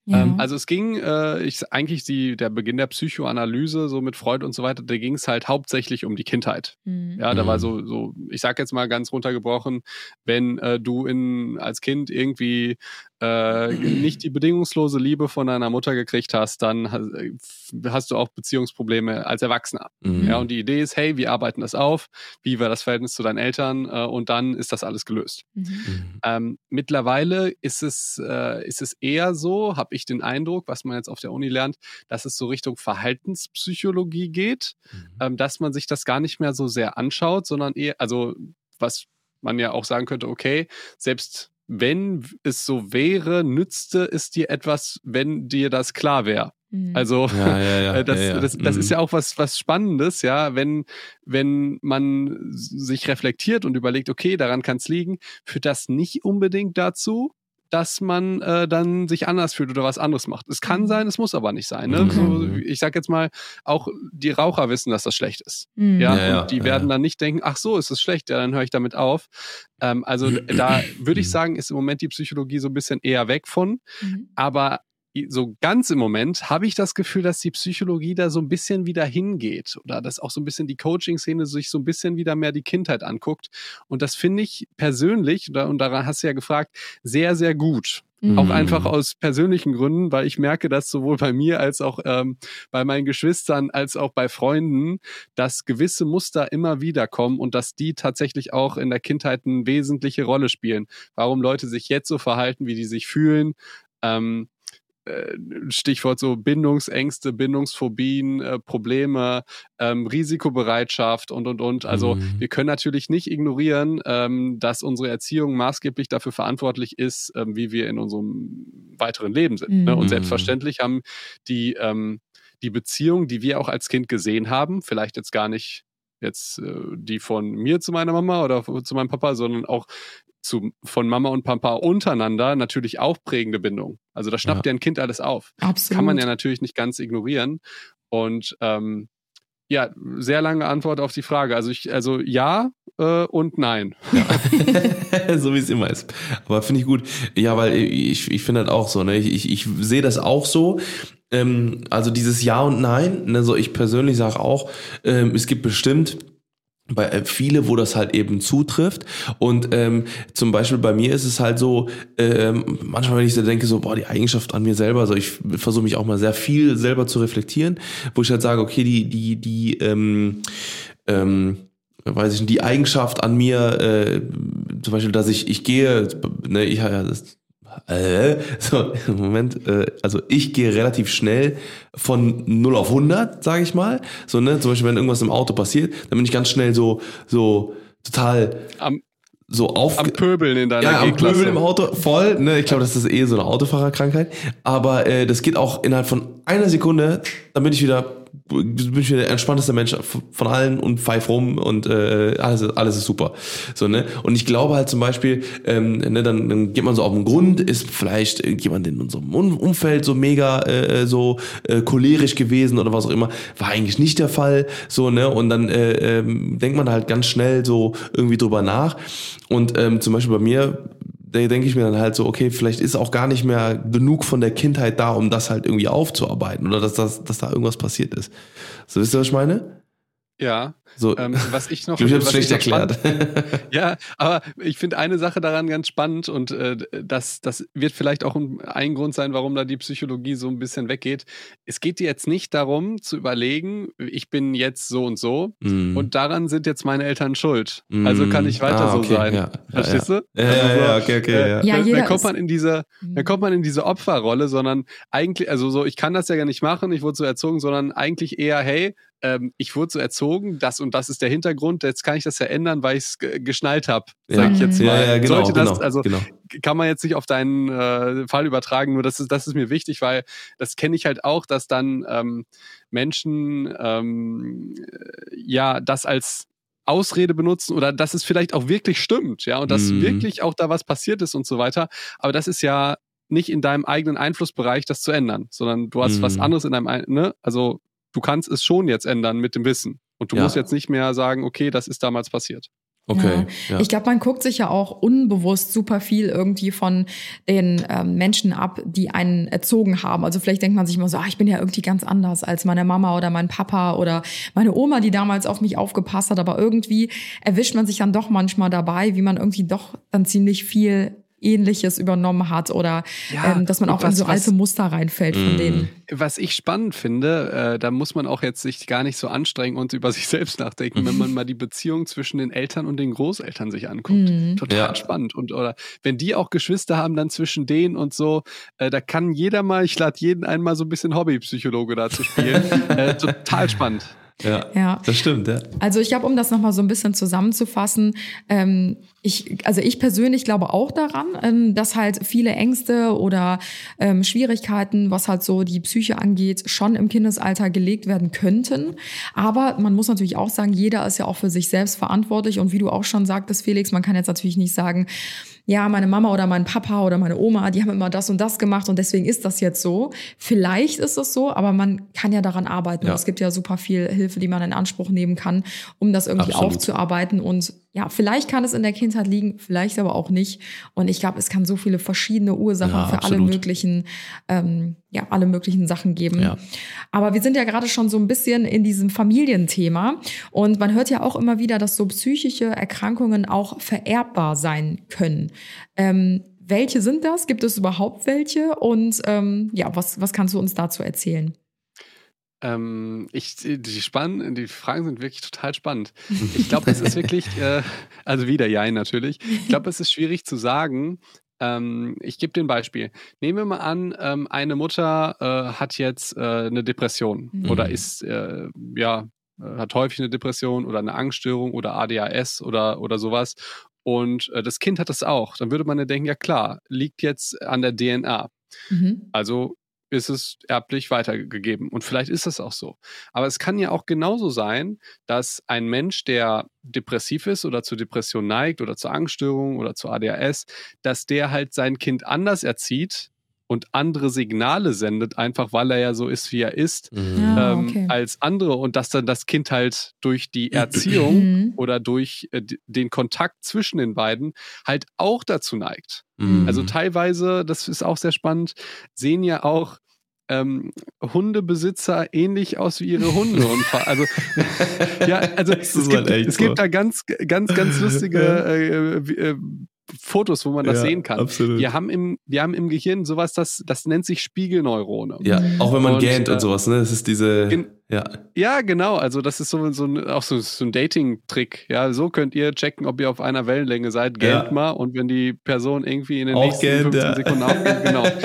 Ja. Ähm, also es ging, äh, ich, eigentlich die, der Beginn der Psychoanalyse, so mit Freud und so weiter, da ging es halt hauptsächlich um die Kindheit. Mhm. Ja, da war Mhm. so, so, ich sag jetzt mal ganz runtergebrochen, wenn äh, du in als Kind irgendwie äh, nicht die bedingungslose Liebe von deiner Mutter gekriegt hast, dann hast, hast du auch Beziehungsprobleme als Erwachsener. Mhm. Ja, und die Idee ist, hey, wir arbeiten das auf, wie war das Verhältnis zu deinen Eltern äh, und dann ist das alles gelöst. Mhm. Mhm. Ähm, mittlerweile ist es, äh, ist es eher so, habe ich den Eindruck, was man jetzt auf der Uni lernt, dass es so Richtung Verhaltenspsychologie geht, Mhm. ähm, dass man sich das gar nicht mehr so sehr anschaut, sondern eher, also was man ja auch sagen könnte, okay, selbst wenn es so wäre, nützte es dir etwas, wenn dir das klar wäre. Mhm. Also ja ja ja äh, das, ja, ja. das, das ist Mhm. ja auch was, was Spannendes, ja, wenn, wenn man sich reflektiert und überlegt, okay, daran kann es liegen, führt das nicht unbedingt dazu, dass man äh, dann sich anders fühlt oder was anderes macht. Es kann Mhm. sein, es muss aber nicht sein. Ne? Mhm. So, ich sag jetzt mal, auch die Raucher wissen, dass das schlecht ist. Mhm. Ja, Ja, ja, und die ja, werden ja. dann nicht denken, ach so, ist es schlecht, ja, dann höre ich damit auf. Ähm, also da würde ich sagen, ist im Moment die Psychologie so ein bisschen eher weg von. Mhm. Aber so ganz im Moment habe ich das Gefühl, dass die Psychologie da so ein bisschen wieder hingeht oder dass auch so ein bisschen die Coaching-Szene sich so ein bisschen wieder mehr die Kindheit anguckt. Und das finde ich persönlich, und daran hast du ja gefragt, sehr, sehr gut. Mhm. Auch einfach aus persönlichen Gründen, weil ich merke, dass sowohl bei mir als auch ähm, bei meinen Geschwistern als auch bei Freunden, dass gewisse Muster immer wieder kommen und dass die tatsächlich auch in der Kindheit eine wesentliche Rolle spielen. Warum Leute sich jetzt so verhalten, wie die sich fühlen. Ähm, äh, Stichwort so Bindungsängste, Bindungsphobien, äh, Probleme, ähm, Risikobereitschaft und, und, und. Also Mhm. wir können natürlich nicht ignorieren, ähm, dass unsere Erziehung maßgeblich dafür verantwortlich ist, ähm, wie wir in unserem weiteren Leben sind. Ne? Und Mhm. selbstverständlich haben die, ähm, die Beziehung, die wir auch als Kind gesehen haben, vielleicht jetzt gar nicht jetzt äh, die von mir zu meiner Mama oder zu meinem Papa, sondern auch zu, von Mama und Papa untereinander natürlich auch prägende Bindung. Also da schnappt ja ein Kind alles auf. Absolut. Kann man ja natürlich nicht ganz ignorieren. Und ähm, ja, sehr lange Antwort auf die Frage. Also ich, also ja äh, und nein. so wie es immer ist. Aber finde ich gut. Ja, weil ich, ich finde das auch so, ne? Ich, ich, ich sehe das auch so. Ähm, also dieses Ja und Nein, ne? so ich persönlich sage auch, ähm, es gibt bestimmt bei äh, viele, wo das halt eben zutrifft. Und ähm, zum Beispiel bei mir ist es halt so, ähm, manchmal, wenn ich so denke, so, boah, die Eigenschaft an mir selber, also ich versuche mich auch mal sehr viel selber zu reflektieren, wo ich halt sage, okay, die, die, die, ähm, ähm, weiß ich nicht, die Eigenschaft an mir, äh, zum Beispiel, dass ich, ich gehe, ne, ich ja, das, äh, so, Moment, äh, also ich gehe relativ schnell von 0 auf 100, sage ich mal. So, ne, zum Beispiel, wenn irgendwas im Auto passiert, dann bin ich ganz schnell so, so total Am, so auf am Pöbeln in deiner ja, am G-Klasse. Pöbel im Auto, voll. Ne? Ich glaube, das ist eh so eine Autofahrerkrankheit. Aber äh, das geht auch innerhalb von einer Sekunde, dann bin ich wieder bin ich der entspannteste Mensch von allen und pfeif rum und äh, alles, alles ist super. So, ne? Und ich glaube halt zum Beispiel, ähm, ne, dann, dann geht man so auf den Grund, ist vielleicht irgendjemand in unserem Um- Umfeld so mega äh, so äh, cholerisch gewesen oder was auch immer. War eigentlich nicht der Fall. So, ne? Und dann äh, ähm, denkt man halt ganz schnell so irgendwie drüber nach. Und ähm, zum Beispiel bei mir da denke ich mir dann halt so, okay, vielleicht ist auch gar nicht mehr genug von der Kindheit da, um das halt irgendwie aufzuarbeiten oder dass, das, dass da irgendwas passiert ist. So, wisst ihr, was ich meine? Ja, So, ähm, was ich noch. ich habe es schlecht ich erklärt. spannend- Ja, aber ich finde eine Sache daran ganz spannend und äh, das, das wird vielleicht auch ein, ein Grund sein, warum da die Psychologie so ein bisschen weggeht. Es geht dir jetzt nicht darum zu überlegen, ich bin jetzt so und so Mm. und daran sind jetzt meine Eltern schuld. Also kann ich Mm. weiter Ah, so okay, sein. ja, ja, Verstehst ja. du? Ja, Also ja, so, ja, okay, okay, ja. Ja, dann, jeder dann kommt man in diese, dann kommt man in diese Opferrolle, sondern eigentlich, also so, ich kann das ja gar nicht machen, ich wurde so erzogen, sondern eigentlich eher, hey, ähm, ich wurde so erzogen, das und das ist der Hintergrund, jetzt kann ich das ja ändern, weil ich es geschnallt habe, sag Ja. ich jetzt mal. Ja, ja, genau, Sollte das, genau, also genau. kann man jetzt nicht auf deinen äh, Fall übertragen, nur das ist, das ist mir wichtig, weil das kenne ich halt auch, dass dann ähm, Menschen ähm, äh, ja das als Ausrede benutzen oder dass es vielleicht auch wirklich stimmt, ja, und dass Mhm. wirklich auch da was passiert ist und so weiter. Aber das ist ja nicht in deinem eigenen Einflussbereich, das zu ändern, sondern du hast was Mhm. anderes in deinem, Ein- ne? Also du kannst es schon jetzt ändern mit dem Wissen. Und du Ja. musst jetzt nicht mehr sagen, okay, das ist damals passiert. Okay. Ja. Ich glaube, man guckt sich ja auch unbewusst super viel irgendwie von den ähm, Menschen ab, die einen erzogen haben. Also vielleicht denkt man sich immer so, ah, ich bin ja irgendwie ganz anders als meine Mama oder mein Papa oder meine Oma, die damals auf mich aufgepasst hat. Aber irgendwie erwischt man sich dann doch manchmal dabei, wie man irgendwie doch dann ziemlich viel Ähnliches übernommen hat oder Ja, ähm, dass man auch in was- so was- alte Muster reinfällt von Mhm. denen. Was ich spannend finde, äh, da muss man auch jetzt sich gar nicht so anstrengen und über sich selbst nachdenken, wenn man mal die Beziehung zwischen den Eltern und den Großeltern sich anguckt. Mhm. Total Ja. spannend. Und oder wenn die auch Geschwister haben, dann zwischen denen und so, äh, da kann jeder mal, ich lade jeden einmal so ein bisschen Hobbypsychologe da zu spielen. äh, total spannend. ja. Ja. Das stimmt, ja. Also ich glaube, um das nochmal so ein bisschen zusammenzufassen, ähm, ich, also ich persönlich glaube auch daran, ähm, dass halt viele Ängste oder ähm, Schwierigkeiten, was halt so die Psyche angeht, schon im Kindesalter gelegt werden könnten. Aber man muss natürlich auch sagen, jeder ist ja auch für sich selbst verantwortlich. Und wie du auch schon sagtest, Felix, man kann jetzt natürlich nicht sagen, ja, meine Mama oder mein Papa oder meine Oma, die haben immer das und das gemacht und deswegen ist das jetzt so. Vielleicht ist es so, aber man kann ja daran arbeiten. Ja. Es gibt ja super viel Hilfe, die man in Anspruch nehmen kann, um das irgendwie Absolut. aufzuarbeiten. Und ja, vielleicht kann es in der Kindheit liegen, vielleicht aber auch nicht. Und ich glaube, es kann so viele verschiedene Ursachen Ja, für alle möglichen, ähm, ja, alle möglichen Sachen geben. Ja. Aber wir sind ja gerade schon so ein bisschen in diesem Familienthema. Und man hört ja auch immer wieder, dass so psychische Erkrankungen auch vererbbar sein können. Ähm, welche sind das? Gibt es überhaupt welche? Und ähm, ja, was, was kannst du uns dazu erzählen? Ähm, ich, die, spann die Fragen sind wirklich total spannend. Ich glaube, es ist wirklich, äh, also wieder Jein natürlich. Ich glaube, es ist schwierig zu sagen. Ähm, ich gebe dir ein Beispiel. Nehmen wir mal an, ähm, eine Mutter äh, hat jetzt äh, eine Depression Mhm. oder ist, äh, ja, äh, hat häufig eine Depression oder eine Angststörung oder ADHS oder, oder sowas. Und äh, das Kind hat das auch. Dann würde man ja denken, ja klar, liegt jetzt an der DNA. Mhm. Also ist es erblich weitergegeben. Und vielleicht ist es auch so. Aber es kann ja auch genauso sein, dass ein Mensch, der depressiv ist oder zur Depression neigt oder zur Angststörung oder zur ADHS, dass der halt sein Kind anders erzieht und andere Signale sendet, einfach weil er ja so ist, wie er ist, Mhm. Ja. Ah, ähm, okay. als andere und dass dann das Kind halt durch die Erziehung Mhm. oder durch äh, den Kontakt zwischen den beiden halt auch dazu neigt. Mhm. Also teilweise, das ist auch sehr spannend, sehen ja auch ähm, Hundebesitzer ähnlich aus wie ihre Hunde. Und, also, ja, also es, gibt, es gibt so. da ganz, ganz, ganz lustige äh, wie- äh, Fotos, wo man das Ja, sehen kann. absolut. Wir haben im, wir haben im Gehirn sowas, das, das nennt sich Spiegelneurone. Ja, auch wenn man Und, gähnt äh, und sowas, ne? Das ist diese. gen- Ja. Ja, genau. Also das ist so, so ein, auch so, so ein Dating-Trick. Ja, so könnt ihr checken, ob ihr auf einer Wellenlänge seid. Gähnt Ja. mal und wenn die Person irgendwie in den Auch nächsten gähnt, 15 ja. Sekunden aufgeht, genau.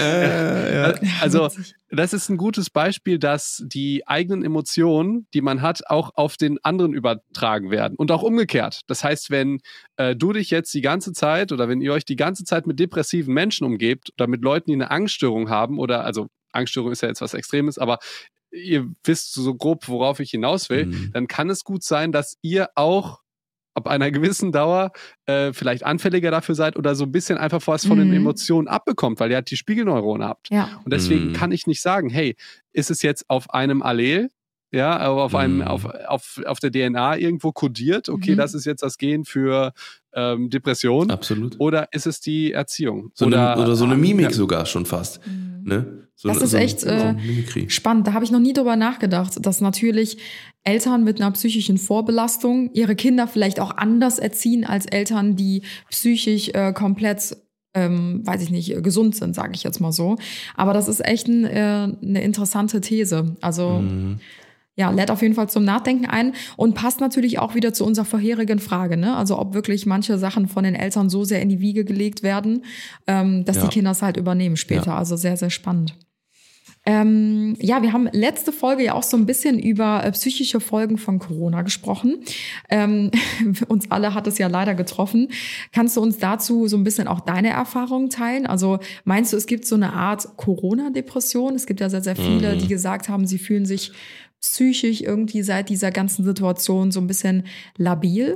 Ja. Also das ist ein gutes Beispiel, dass die eigenen Emotionen, die man hat, auch auf den anderen übertragen werden und auch umgekehrt. Das heißt, wenn äh, du dich jetzt die ganze Zeit oder wenn ihr euch die ganze Zeit mit depressiven Menschen umgebt oder mit Leuten, die eine Angststörung haben oder also Angststörung ist ja jetzt was Extremes, aber ihr wisst so grob, worauf ich hinaus will, Mhm. dann kann es gut sein, dass ihr auch ab einer gewissen Dauer äh, vielleicht anfälliger dafür seid oder so ein bisschen einfach was von den Mhm. Emotionen abbekommt, weil ihr halt die Spiegelneurone habt. Ja. Und deswegen Mhm. kann ich nicht sagen, hey, ist es jetzt auf einem Allel, ja, aber auf einem, Mhm. auf, auf, auf der DNA irgendwo kodiert, okay, Mhm. das ist jetzt das Gen für ähm, Depression, Absolut. oder ist es die Erziehung? So eine, oder so eine Mimik ja. sogar schon fast. Ne? So Das ist so ein- echt, äh. Spannend, da habe ich noch nie drüber nachgedacht, dass natürlich Eltern mit einer psychischen Vorbelastung ihre Kinder vielleicht auch anders erziehen als Eltern, die psychisch äh, komplett, ähm, weiß ich nicht, gesund sind, sage ich jetzt mal so. Aber das ist echt ein, äh, eine interessante These. Also Mhm. ja, lädt auf jeden Fall zum Nachdenken ein und passt natürlich auch wieder zu unserer vorherigen Frage, ne? Also ob wirklich manche Sachen von den Eltern so sehr in die Wiege gelegt werden, ähm, dass Ja. die Kinder es halt übernehmen später. Ja. Also sehr, sehr spannend. Ähm, ja, wir haben letzte Folge ja auch so ein bisschen über äh, psychische Folgen von Corona gesprochen. Ähm, uns alle hat es ja leider getroffen. Kannst du uns dazu so ein bisschen auch deine Erfahrungen teilen? Also meinst du, es gibt so eine Art Corona-Depression? Es gibt ja sehr, sehr viele, Mhm. die gesagt haben, sie fühlen sich psychisch irgendwie seit dieser ganzen Situation so ein bisschen labil.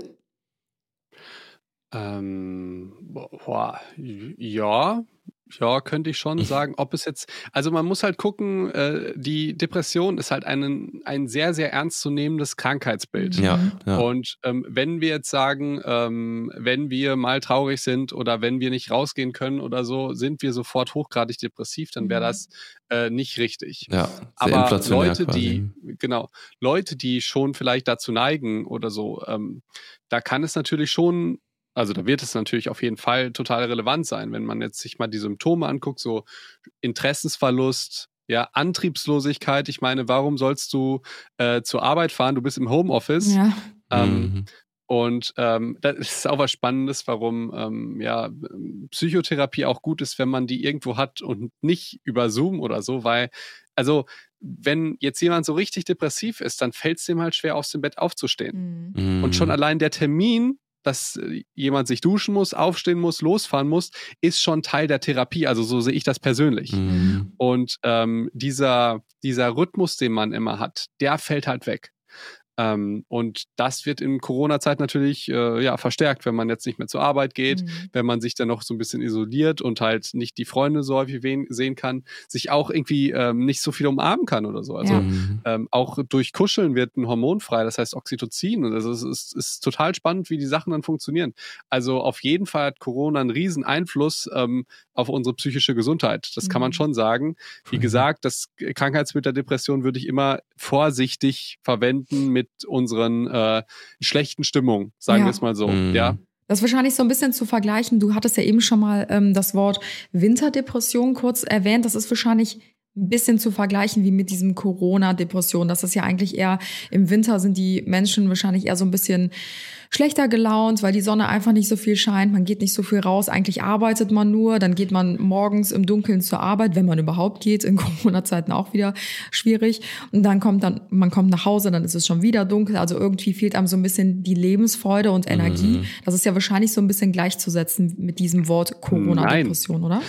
Ähm, boah, ja, ja, könnte ich schon sagen. Ob es jetzt, also man muss halt gucken, äh, die Depression ist halt ein, ein sehr, sehr ernstzunehmendes Krankheitsbild. Ja, ja. Und ähm, wenn wir jetzt sagen, ähm, wenn wir mal traurig sind oder wenn wir nicht rausgehen können oder so, sind wir sofort hochgradig depressiv, dann wäre Mhm. das äh, nicht richtig. ja, Aber Leute, quasi. die, genau, Leute, die schon vielleicht dazu neigen oder so, ähm, da kann es natürlich schon, also da wird es natürlich auf jeden Fall total relevant sein, wenn man jetzt sich mal die Symptome anguckt, so Interessensverlust, ja, Antriebslosigkeit. Ich meine, warum sollst du äh, zur Arbeit fahren? Du bist im Homeoffice. Ja. Ähm, Mhm. und ähm, das ist auch was Spannendes, warum ähm, ja Psychotherapie auch gut ist, wenn man die irgendwo hat und nicht über Zoom oder so, weil also wenn jetzt jemand so richtig depressiv ist, dann fällt es dem halt schwer aus dem Bett aufzustehen. Mhm. Mhm. Und schon allein der Termin, dass äh, jemand sich duschen muss, aufstehen muss, losfahren muss, ist schon Teil der Therapie. Also so sehe ich das persönlich. Mhm. Und ähm, dieser, dieser Rhythmus, den man immer hat, der fällt halt weg. Ähm, und das wird in Corona-Zeit natürlich äh, ja, verstärkt, wenn man jetzt nicht mehr zur Arbeit geht, Mhm. wenn man sich dann noch so ein bisschen isoliert und halt nicht die Freunde so häufig wen- sehen kann, sich auch irgendwie ähm, nicht so viel umarmen kann oder so. Also Ja. Mhm. ähm, auch durch Kuscheln wird ein Hormon frei, das heißt Oxytocin. Und also es ist, ist total spannend, wie die Sachen dann funktionieren. Also auf jeden Fall hat Corona einen riesen Einfluss ähm, auf unsere psychische Gesundheit. Das kann man Mhm. schon sagen. Wie Mhm. gesagt, das Krankheitsbild der Depression würde ich immer vorsichtig verwenden mit unseren äh, schlechten Stimmungen, sagen Ja. wir es mal so. Mhm. Ja. Das ist wahrscheinlich so ein bisschen zu vergleichen. Du hattest ja eben schon mal ähm, das Wort Winterdepression kurz erwähnt. Das ist wahrscheinlich ein bisschen zu vergleichen wie mit diesem Corona-Depression. Das ist ja eigentlich eher im Winter sind die Menschen wahrscheinlich eher so ein bisschen schlechter gelaunt, weil die Sonne einfach nicht so viel scheint. Man geht nicht so viel raus. Eigentlich arbeitet man nur. Dann geht man morgens im Dunkeln zur Arbeit, wenn man überhaupt geht. In Corona-Zeiten auch wieder schwierig. Und dann kommt dann, man kommt nach Hause, dann ist es schon wieder dunkel. Also irgendwie fehlt einem so ein bisschen die Lebensfreude und Energie. Mhm. Das ist ja wahrscheinlich so ein bisschen gleichzusetzen mit diesem Wort Corona-Depression, oder?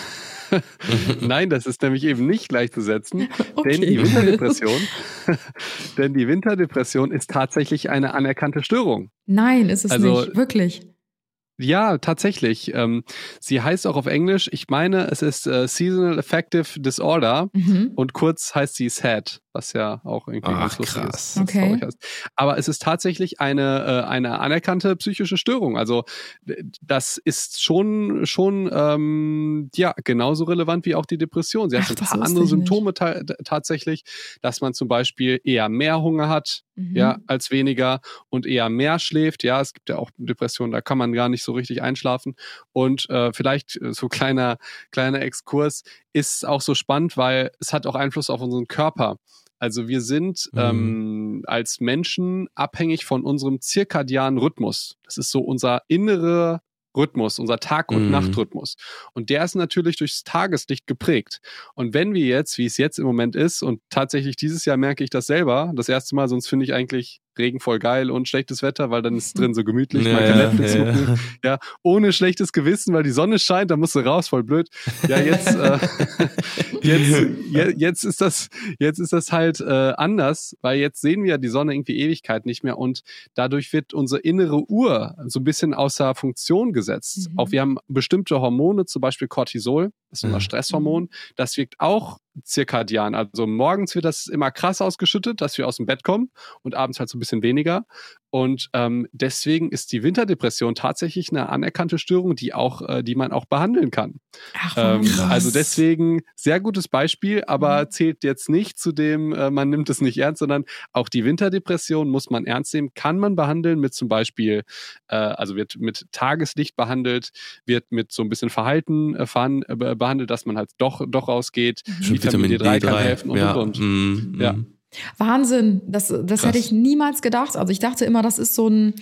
Nein, das ist nämlich eben nicht gleichzusetzen, Okay. denn die Winterdepression, denn die Winterdepression ist tatsächlich eine anerkannte Störung. Nein, ist es Also- nicht. Wirklich. Ja, tatsächlich. Ähm, sie heißt auch auf Englisch, ich meine, es ist äh, Seasonal Affective Disorder Mhm. und kurz heißt sie SAD, was ja auch irgendwie Ach, ganz lustig krass. ist. Okay. Aber es ist tatsächlich eine, äh, eine anerkannte psychische Störung. Also das ist schon, schon ähm, ja, genauso relevant wie auch die Depression. Sie hat Ach, ein paar andere. Symptome ta tatsächlich, dass man zum Beispiel eher mehr Hunger hat, Mhm. ja, als weniger und eher mehr schläft. Ja, es gibt ja auch Depressionen, da kann man gar nicht so richtig einschlafen. Und äh, vielleicht äh, so kleiner, kleiner Exkurs ist auch so spannend, weil es hat auch Einfluss auf unseren Körper. Also wir sind Mhm. ähm, als Menschen abhängig von unserem zirkadianen Rhythmus. Das ist so unser innere Rhythmus, unser Tag- und Mhm. Nachtrhythmus. Und der ist natürlich durchs Tageslicht geprägt. Und wenn wir jetzt, wie es jetzt im Moment ist, und tatsächlich dieses Jahr merke ich das selber, das erste Mal, sonst finde ich eigentlich Regen voll geil und schlechtes Wetter, weil dann ist es drin so gemütlich, man kann Netflix gucken, ja, ohne schlechtes Gewissen, weil die Sonne scheint, da musst du raus, voll blöd. Ja, jetzt, äh, jetzt, je, jetzt ist das, jetzt ist das halt äh, anders, weil jetzt sehen wir die Sonne irgendwie Ewigkeit nicht mehr und dadurch wird unsere innere Uhr so ein bisschen außer Funktion gesetzt. Mhm. Auch wir haben bestimmte Hormone, zum Beispiel Cortisol, das ist unser Mhm. Stresshormon, das wirkt auch zirkadian. Also morgens wird das immer krass ausgeschüttet, dass wir aus dem Bett kommen und abends halt so ein bisschen weniger. Und ähm, deswegen ist die Winterdepression tatsächlich eine anerkannte Störung, die auch, äh, die man auch behandeln kann. Ach, Ähm, also deswegen sehr gutes Beispiel, aber Mhm. zählt jetzt nicht zu dem, äh, man nimmt es nicht ernst, sondern auch die Winterdepression muss man ernst nehmen, kann man behandeln mit zum Beispiel, äh, also wird mit Tageslicht behandelt, wird mit so ein bisschen Verhalten äh, äh, behandelt, dass man halt doch, doch rausgeht. Schon Vitamin D3 kann helfen und, ja. und, und. Mm, Ja. Wahnsinn, das, das Krass. hätte ich niemals gedacht. Also ich dachte immer, das ist so ein,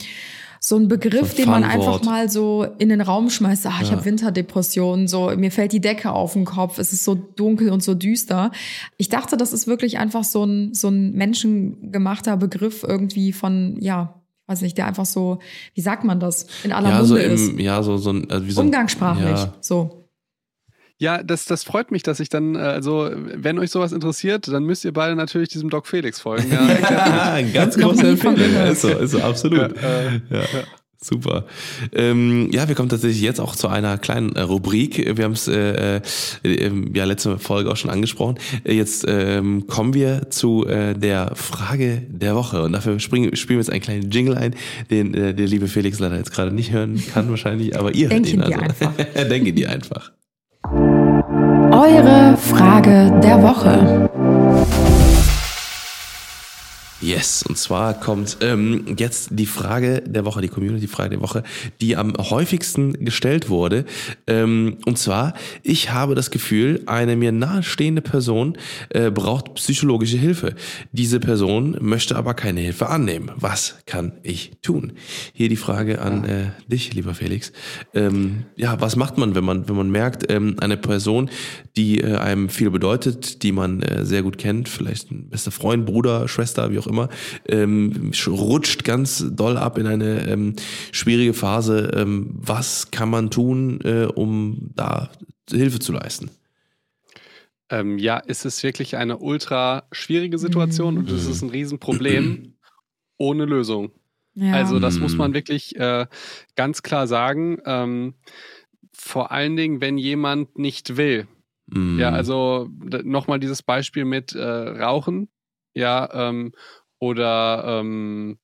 so ein Begriff, So ein den man einfach mal so in den Raum schmeißt. Ah, ich Ja. habe Winterdepressionen, so mir fällt die Decke auf den Kopf, es ist so dunkel und so düster. Ich dachte, das ist wirklich einfach so ein, so ein menschengemachter Begriff irgendwie von, ja, ich weiß nicht, der einfach so, wie sagt man das, in aller Ja, Munde so ist. im, ja, so, so ein, also wie so Umgangssprachlich, Ja. so. Ja, das, das freut mich, dass ich dann, äh, also wenn euch sowas interessiert, dann müsst ihr beide natürlich diesem Doc Felix folgen. Ja, Ja, ein ganz großer Empfehlung. Ist so, ist so, absolut. Ja, äh, ja. Super. Ähm, ja, wir kommen tatsächlich jetzt auch zu einer kleinen äh, Rubrik. Wir haben es äh, äh, ähm, ja letzte Folge auch schon angesprochen. Äh, Jetzt ähm, kommen wir zu äh, der Frage der Woche und dafür springen, spielen wir jetzt einen kleinen Jingle ein, den äh, der liebe Felix leider jetzt gerade nicht hören kann wahrscheinlich, aber ihr Denk hört ihn also. Denke dir einfach. Eure Frage der Woche. Yes, und zwar kommt ähm, jetzt die Frage der Woche, die Community-Frage der Woche, die am häufigsten gestellt wurde. Ähm, und zwar, ich habe das Gefühl, eine mir nahestehende Person äh, braucht psychologische Hilfe. Diese Person möchte aber keine Hilfe annehmen. Was kann ich tun? Hier die Frage an äh, dich, lieber Felix. Ähm, ja, was macht man, wenn man, wenn man merkt, ähm, eine Person, die äh, einem viel bedeutet, die man äh, sehr gut kennt, vielleicht ein bester Freund, Bruder, Schwester, wie auch immer, ähm, sch- rutscht ganz doll ab in eine ähm, schwierige Phase. Ähm, was kann man tun, äh, um da Hilfe zu leisten? Ähm, ja, es ist wirklich eine ultra schwierige Situation Mhm. und es ist ein Riesenproblem ohne Lösung. Ja. Also das muss Mhm. man wirklich äh, ganz klar sagen. Ähm, vor allen Dingen, wenn jemand nicht will. Mm. Ja, also nochmal dieses Beispiel mit äh, Rauchen, ja, ähm, oder, ähm,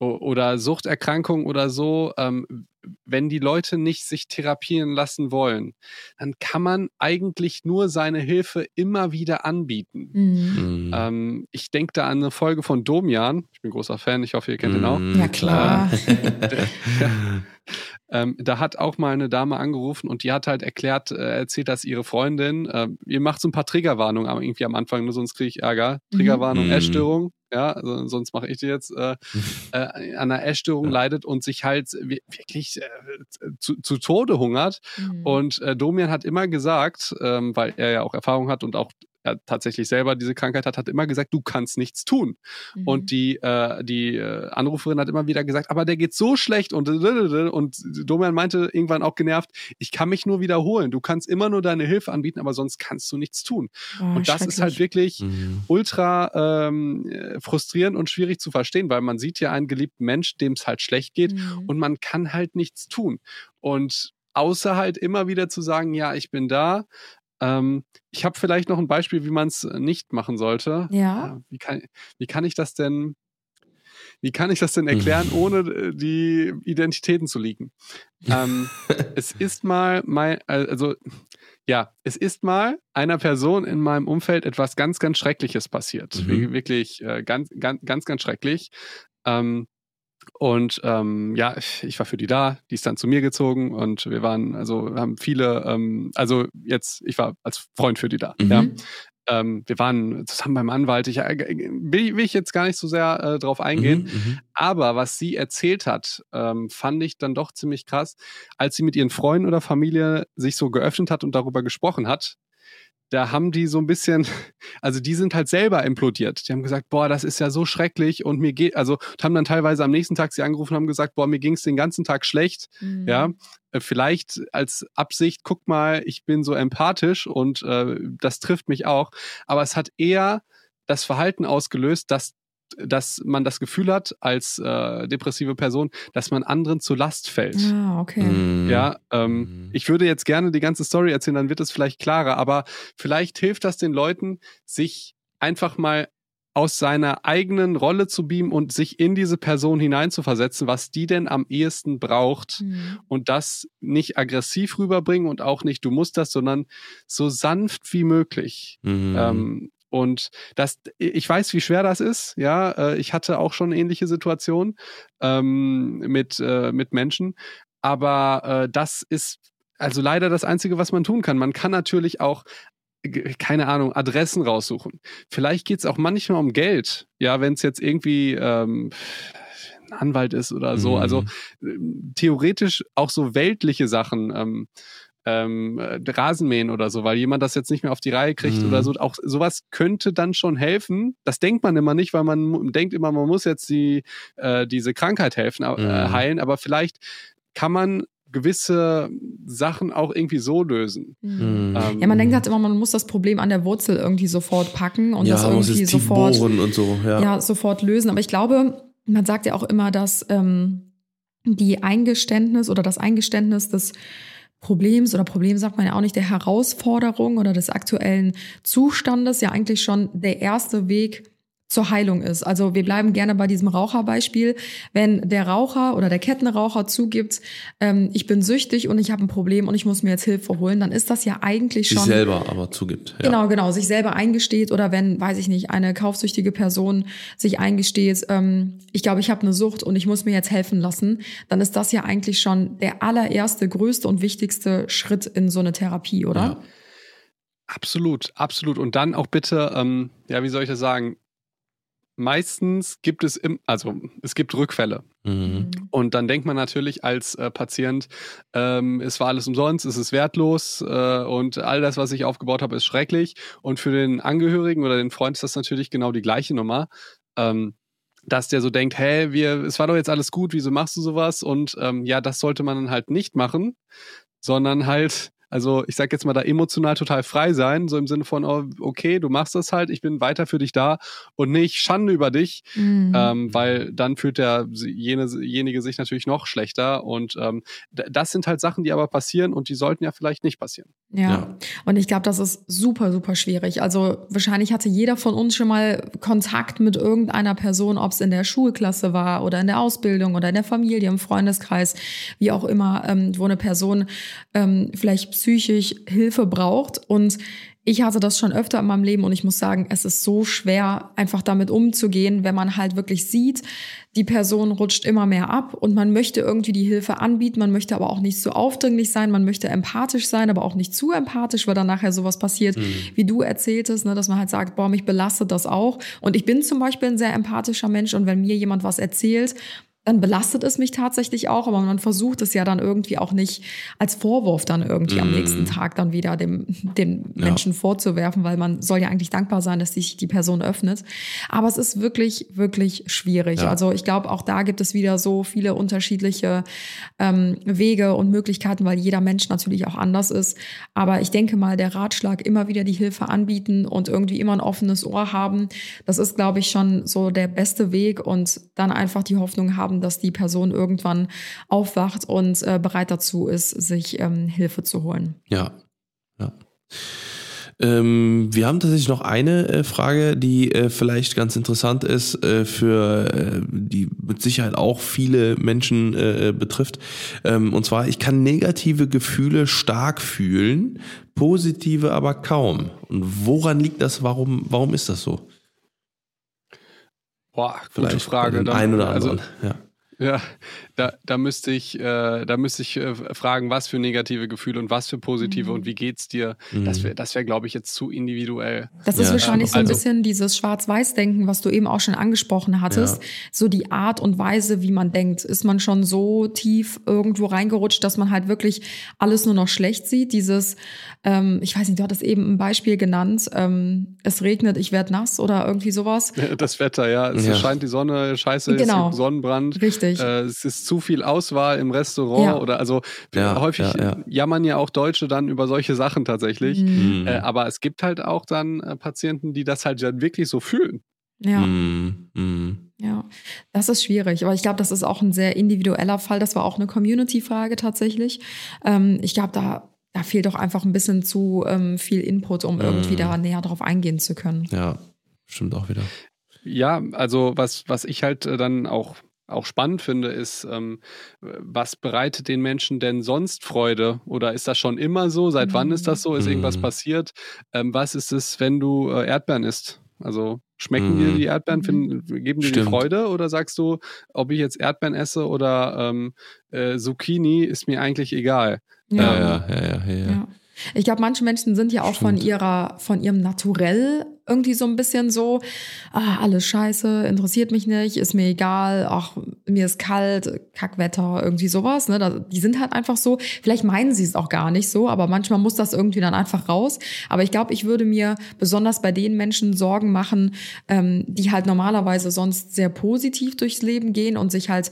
oder Suchterkrankung oder so. Ähm, wenn die Leute nicht sich therapieren lassen wollen, dann kann man eigentlich nur seine Hilfe immer wieder anbieten. Mhm. Ähm, ich denke da an eine Folge von Domian. Ich bin großer Fan, ich hoffe, ihr kennt ihn auch. Ja, klar. Ähm, da hat auch mal eine Dame angerufen und die hat halt erklärt, äh, erzählt, dass ihre Freundin, äh, ihr macht so ein paar Triggerwarnungen aber irgendwie am Anfang, nur sonst kriege ich Ärger. Triggerwarnung, Mhm. Essstörung, ja, also, sonst mache ich die jetzt, äh, äh, an einer Essstörung Ja. leidet und sich halt wi- wirklich äh, zu, zu Tode hungert. Mhm. Und äh, Domian hat immer gesagt, ähm, weil er ja auch Erfahrung hat und auch er tatsächlich selber diese Krankheit hat, hat immer gesagt, du kannst nichts tun. Mhm. Und die, äh, die äh, Anruferin hat immer wieder gesagt, aber der geht so schlecht und und Domian meinte irgendwann auch genervt, ich kann mich nur wiederholen. Du kannst immer nur deine Hilfe anbieten, aber sonst kannst du nichts tun. Oh, und das ist halt wirklich Mm. ultra ähm, äh, frustrierend und schwierig zu verstehen, weil man sieht ja einen geliebten Mensch, dem es halt schlecht geht Mhm. und man kann halt nichts tun. Und außer halt immer wieder zu sagen, ja, ich bin da, Ähm, ich habe vielleicht noch ein Beispiel, wie man es nicht machen sollte. Ja. Äh, Wie kann, wie kann ich das denn, wie kann ich das denn erklären, ohne äh, die Identitäten zu leaken? Ähm, es ist mal mein, also ja, es ist mal einer Person in meinem Umfeld etwas ganz, ganz Schreckliches passiert. Mhm. Wir- Wirklich äh, ganz, ganz, ganz, ganz schrecklich. Ähm, und ähm, ja, ich war für die da, die ist dann zu mir gezogen und wir waren, also haben viele, ähm, also jetzt, ich war als Freund für die da. Mhm. Ja. Ähm, wir waren zusammen beim Anwalt. Ich, äh, will, will ich jetzt gar nicht so sehr äh, drauf eingehen. Mhm, mhm. Aber was sie erzählt hat, ähm, fand ich dann doch ziemlich krass, als sie mit ihren Freunden oder Familie sich so geöffnet hat und darüber gesprochen hat. Da haben die so ein bisschen, also die sind halt selber implodiert. Die haben gesagt, boah, das ist ja so schrecklich und mir geht, also haben dann teilweise am nächsten Tag sie angerufen und haben gesagt, boah, mir ging es den ganzen Tag schlecht. Mhm. Ja, äh, vielleicht als Absicht, guck mal, ich bin so empathisch und äh, das trifft mich auch. Aber es hat eher das Verhalten ausgelöst, dass dass man das Gefühl hat als äh, depressive Person, dass man anderen zur Last fällt. Ah, okay. Mhm. Ja, ähm, Mhm. ich würde jetzt gerne die ganze Story erzählen, dann wird es vielleicht klarer, aber vielleicht hilft das den Leuten, sich einfach mal aus seiner eigenen Rolle zu beamen und sich in diese Person hineinzuversetzen, was die denn am ehesten braucht Mhm. und das nicht aggressiv rüberbringen und auch nicht, du musst das, sondern so sanft wie möglich. Mhm. Ähm, und das, ich weiß, wie schwer das ist. Ja, äh, ich hatte auch schon ähnliche Situationen ähm, mit, äh, mit Menschen. Aber äh, das ist also leider das Einzige, was man tun kann. Man kann natürlich auch ge- keine Ahnung, Adressen raussuchen. Vielleicht geht es auch manchmal um Geld. Ja, wenn es jetzt irgendwie ähm, ein Anwalt ist oder so. Mhm. Also ähm, theoretisch auch so weltliche Sachen. Ähm, ähm, äh, Rasenmähen oder so, weil jemand das jetzt nicht mehr auf die Reihe kriegt Mhm. oder so. Auch sowas könnte dann schon helfen. Das denkt man immer nicht, weil man denkt immer, man muss jetzt die, äh, diese Krankheit helfen, äh, Mhm. heilen. Aber vielleicht kann man gewisse Sachen auch irgendwie so lösen. Mhm. Ähm, Ja, man denkt halt immer, man muss das Problem an der Wurzel irgendwie sofort packen und ja, das irgendwie sofort, bohren und so. Ja. ja. sofort lösen. Aber ich glaube, man sagt ja auch immer, dass ähm, die Eingeständnis oder das Eingeständnis des Problems oder Problem sagt man ja auch nicht, der Herausforderung oder des aktuellen Zustandes ja eigentlich schon der erste Weg zur Heilung ist. Also wir bleiben gerne bei diesem Raucherbeispiel. Wenn der Raucher oder der Kettenraucher zugibt, ähm, ich bin süchtig und ich habe ein Problem und ich muss mir jetzt Hilfe holen, dann ist das ja eigentlich Sich schon selber aber zugibt. Ja. Genau, genau, sich selber eingesteht oder wenn, weiß ich nicht, eine kaufsüchtige Person sich eingesteht, ähm, ich glaube, ich habe eine Sucht und ich muss mir jetzt helfen lassen, dann ist das ja eigentlich schon der allererste, größte und wichtigste Schritt in so eine Therapie, oder? Ja. Absolut, absolut. Und dann auch bitte, ähm, ja, wie soll ich das sagen? Meistens gibt es im, also es gibt Rückfälle. Mhm. Und dann denkt man natürlich als äh, Patient, ähm, es war alles umsonst, es ist wertlos äh, und all das, was ich aufgebaut habe, ist schrecklich. Und für den Angehörigen oder den Freund ist das natürlich genau die gleiche Nummer. Ähm, dass der so denkt, hä, wir, es war doch jetzt alles gut, wieso machst du sowas? Und ähm, ja, das sollte man dann halt nicht machen, sondern halt, also ich sag jetzt mal da emotional total frei sein, so im Sinne von, oh, okay, du machst das halt, ich bin weiter für dich da und nicht Schande über dich, Mhm. ähm, weil dann fühlt der jenejenige sich natürlich noch schlechter und ähm, das sind halt Sachen, die aber passieren und die sollten ja vielleicht nicht passieren. Ja. Ja. und ich glaube, das ist super, super schwierig. Also wahrscheinlich hatte jeder von uns schon mal Kontakt mit irgendeiner Person, ob es in der Schulklasse war oder in der Ausbildung oder in der Familie, im Freundeskreis, wie auch immer, ähm, wo eine Person ähm, vielleicht psychisch Hilfe braucht. Und ich hatte das schon öfter in meinem Leben und ich muss sagen, es ist so schwer, einfach damit umzugehen, wenn man halt wirklich sieht, die Person rutscht immer mehr ab und man möchte irgendwie die Hilfe anbieten, man möchte aber auch nicht so aufdringlich sein, man möchte empathisch sein, aber auch nicht zu empathisch, weil dann nachher sowas passiert, wie du erzähltest, ne, dass man halt sagt, boah, mich belastet das auch. Und ich bin zum Beispiel ein sehr empathischer Mensch und wenn mir jemand was erzählt, dann belastet es mich tatsächlich auch, aber man versucht es ja dann irgendwie auch nicht als Vorwurf dann irgendwie am Mm. nächsten Tag dann wieder dem, dem Ja. Menschen vorzuwerfen, weil man soll ja eigentlich dankbar sein, dass sich die Person öffnet. Aber es ist wirklich, wirklich schwierig. Ja. Also ich glaube, auch da gibt es wieder so viele unterschiedliche ähm, Wege und Möglichkeiten, weil jeder Mensch natürlich auch anders ist. Aber ich denke mal, der Ratschlag, immer wieder die Hilfe anbieten und irgendwie immer ein offenes Ohr haben, das ist, glaube ich, schon so der beste Weg und dann einfach die Hoffnung haben, dass die Person irgendwann aufwacht und äh, bereit dazu ist, sich ähm, Hilfe zu holen. Ja. ja. Ähm, wir haben tatsächlich noch eine äh, Frage, die äh, vielleicht ganz interessant ist, äh, für äh, die mit Sicherheit auch viele Menschen äh, betrifft. Ähm, und zwar, ich kann negative Gefühle stark fühlen, positive aber kaum. Und woran liegt das? Warum, warum ist das so? Boah, gute Vielleicht Frage. bei dem einen oder also, anderen. ja. Ja, da, da müsste ich, äh, da müsste ich äh, fragen, was für negative Gefühle und was für positive Mhm. und wie geht's dir? Das wäre, das wäre, glaube ich, jetzt zu individuell. Das ist Ja, wahrscheinlich so ein also- bisschen dieses Schwarz-Weiß-Denken, was du eben auch schon angesprochen hattest. Ja. So die Art und Weise, wie man denkt. Ist man schon so tief irgendwo reingerutscht, dass man halt wirklich alles nur noch schlecht sieht? Dieses, ähm, ich weiß nicht, du hattest eben ein Beispiel genannt, ähm, es regnet, ich werde nass oder irgendwie sowas. Das Wetter, ja, es Ja. scheint die Sonne, scheiße, es Genau. gibt Sonnenbrand. Richtig. Äh, es ist zu viel Auswahl im Restaurant Ja. oder also Ja, häufig ja, ja. jammern ja auch Deutsche dann über solche Sachen tatsächlich. Mhm. Äh, aber es gibt halt auch dann äh, Patienten, die das halt ja wirklich so fühlen. Ja. Mm, mm. Ja, das ist schwierig. Aber ich glaube, das ist auch ein sehr individueller Fall. Das war auch eine Community-Frage tatsächlich. Ähm, ich glaube, da, da fehlt doch einfach ein bisschen zu ähm, viel Input, um irgendwie Mhm. da näher drauf eingehen zu können. Ja, stimmt auch wieder. Ja, also was, was ich halt äh, dann auch, auch spannend finde, ist, ähm, was bereitet den Menschen denn sonst Freude? Oder ist das schon immer so? Seit wann ist das so? Ist irgendwas Mhm. passiert? Ähm, was ist es, wenn du äh, Erdbeeren isst? Also schmecken Mhm. dir die Erdbeeren, finden, geben dir die. Freude? Oder sagst du, ob ich jetzt Erdbeeren esse oder ähm, äh, Zucchini, ist mir eigentlich egal? Ja, Ähm, ja, ja, ja, ja. ja. Ja. Ich glaube, manche Menschen sind ja auch von Stimmt. ihrer, von ihrem Naturell irgendwie so ein bisschen so, ah, alles scheiße, interessiert mich nicht, ist mir egal, ach, mir ist kalt, Kackwetter, irgendwie sowas. Ne? Die sind halt einfach so, vielleicht meinen sie es auch gar nicht so, aber manchmal muss das irgendwie dann einfach raus. Aber ich glaube, ich würde mir besonders bei den Menschen Sorgen machen, ähm, die halt normalerweise sonst sehr positiv durchs Leben gehen und sich halt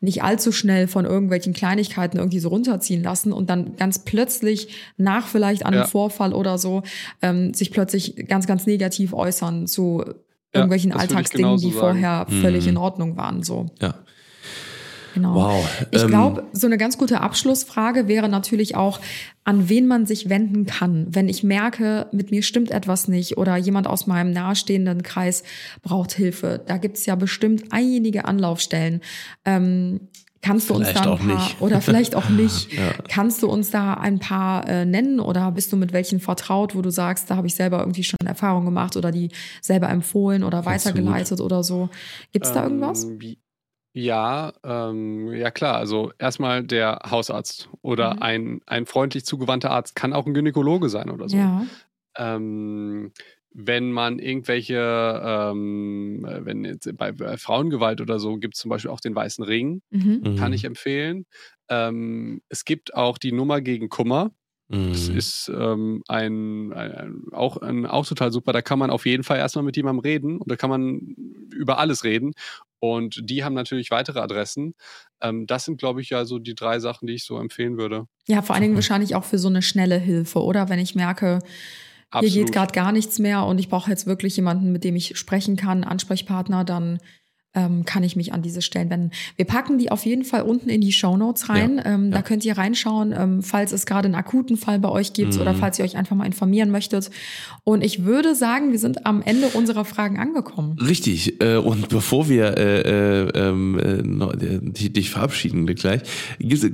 nicht allzu schnell von irgendwelchen Kleinigkeiten irgendwie so runterziehen lassen und dann ganz plötzlich nach vielleicht einem Ja. Vorfall oder so ähm, sich plötzlich ganz, ganz negativ äußern zu irgendwelchen ich Alltagsdingen, die sagen. vorher völlig Mhm. in Ordnung waren. So. ja. Genau. Wow. Ich Ähm, glaube, so eine ganz gute Abschlussfrage wäre natürlich auch, an wen man sich wenden kann, wenn ich merke, mit mir stimmt etwas nicht oder jemand aus meinem nahestehenden Kreis braucht Hilfe. Da gibt es ja bestimmt einige Anlaufstellen. Ähm, kannst du uns da ein paar nicht. oder vielleicht auch nicht? Ja. Kannst du uns da ein paar äh, nennen oder bist du mit welchen vertraut, wo du sagst, da habe ich selber irgendwie schon Erfahrung gemacht oder die selber empfohlen oder weitergeleitet oder so? Gibt es da irgendwas? Ähm, wie- Ja, ähm, ja klar. Also erstmal der Hausarzt oder Mhm. ein, ein freundlich zugewandter Arzt kann auch ein Gynäkologe sein oder so. Ja. Ähm, wenn man irgendwelche, ähm, äh, wenn jetzt bei, bei Frauengewalt oder so gibt es zum Beispiel auch den weißen Ring, Mhm. mhm. kann ich empfehlen. Ähm, es gibt auch die Nummer gegen Kummer. Das Mhm. ist ähm, ein, ein, ein, auch, ein, auch total super. Da kann man auf jeden Fall erstmal mit jemandem reden und da kann man über alles reden. Und die haben natürlich weitere Adressen. Ähm, das sind, glaube ich, ja so die drei Sachen, die ich so empfehlen würde. Ja, vor allen Dingen wahrscheinlich auch für so eine schnelle Hilfe, oder? Wenn ich merke, hier geht Absolut. gerade gar nichts mehr und ich brauche jetzt wirklich jemanden, mit dem ich sprechen kann, Ansprechpartner, dann ähm, kann ich mich an diese Stellen wenden. Wir packen die auf jeden Fall unten in die Show Notes rein. ähm, Da ja. könnt ihr reinschauen, ähm, falls es gerade einen akuten Fall bei euch gibt Mhm. oder falls ihr euch einfach mal informieren möchtet. Und ich würde sagen, wir sind am Ende unserer Fragen angekommen. Richtig. Äh, und bevor wir äh, äh, ähm, äh, noch- äh, dich, verabschieden gleich,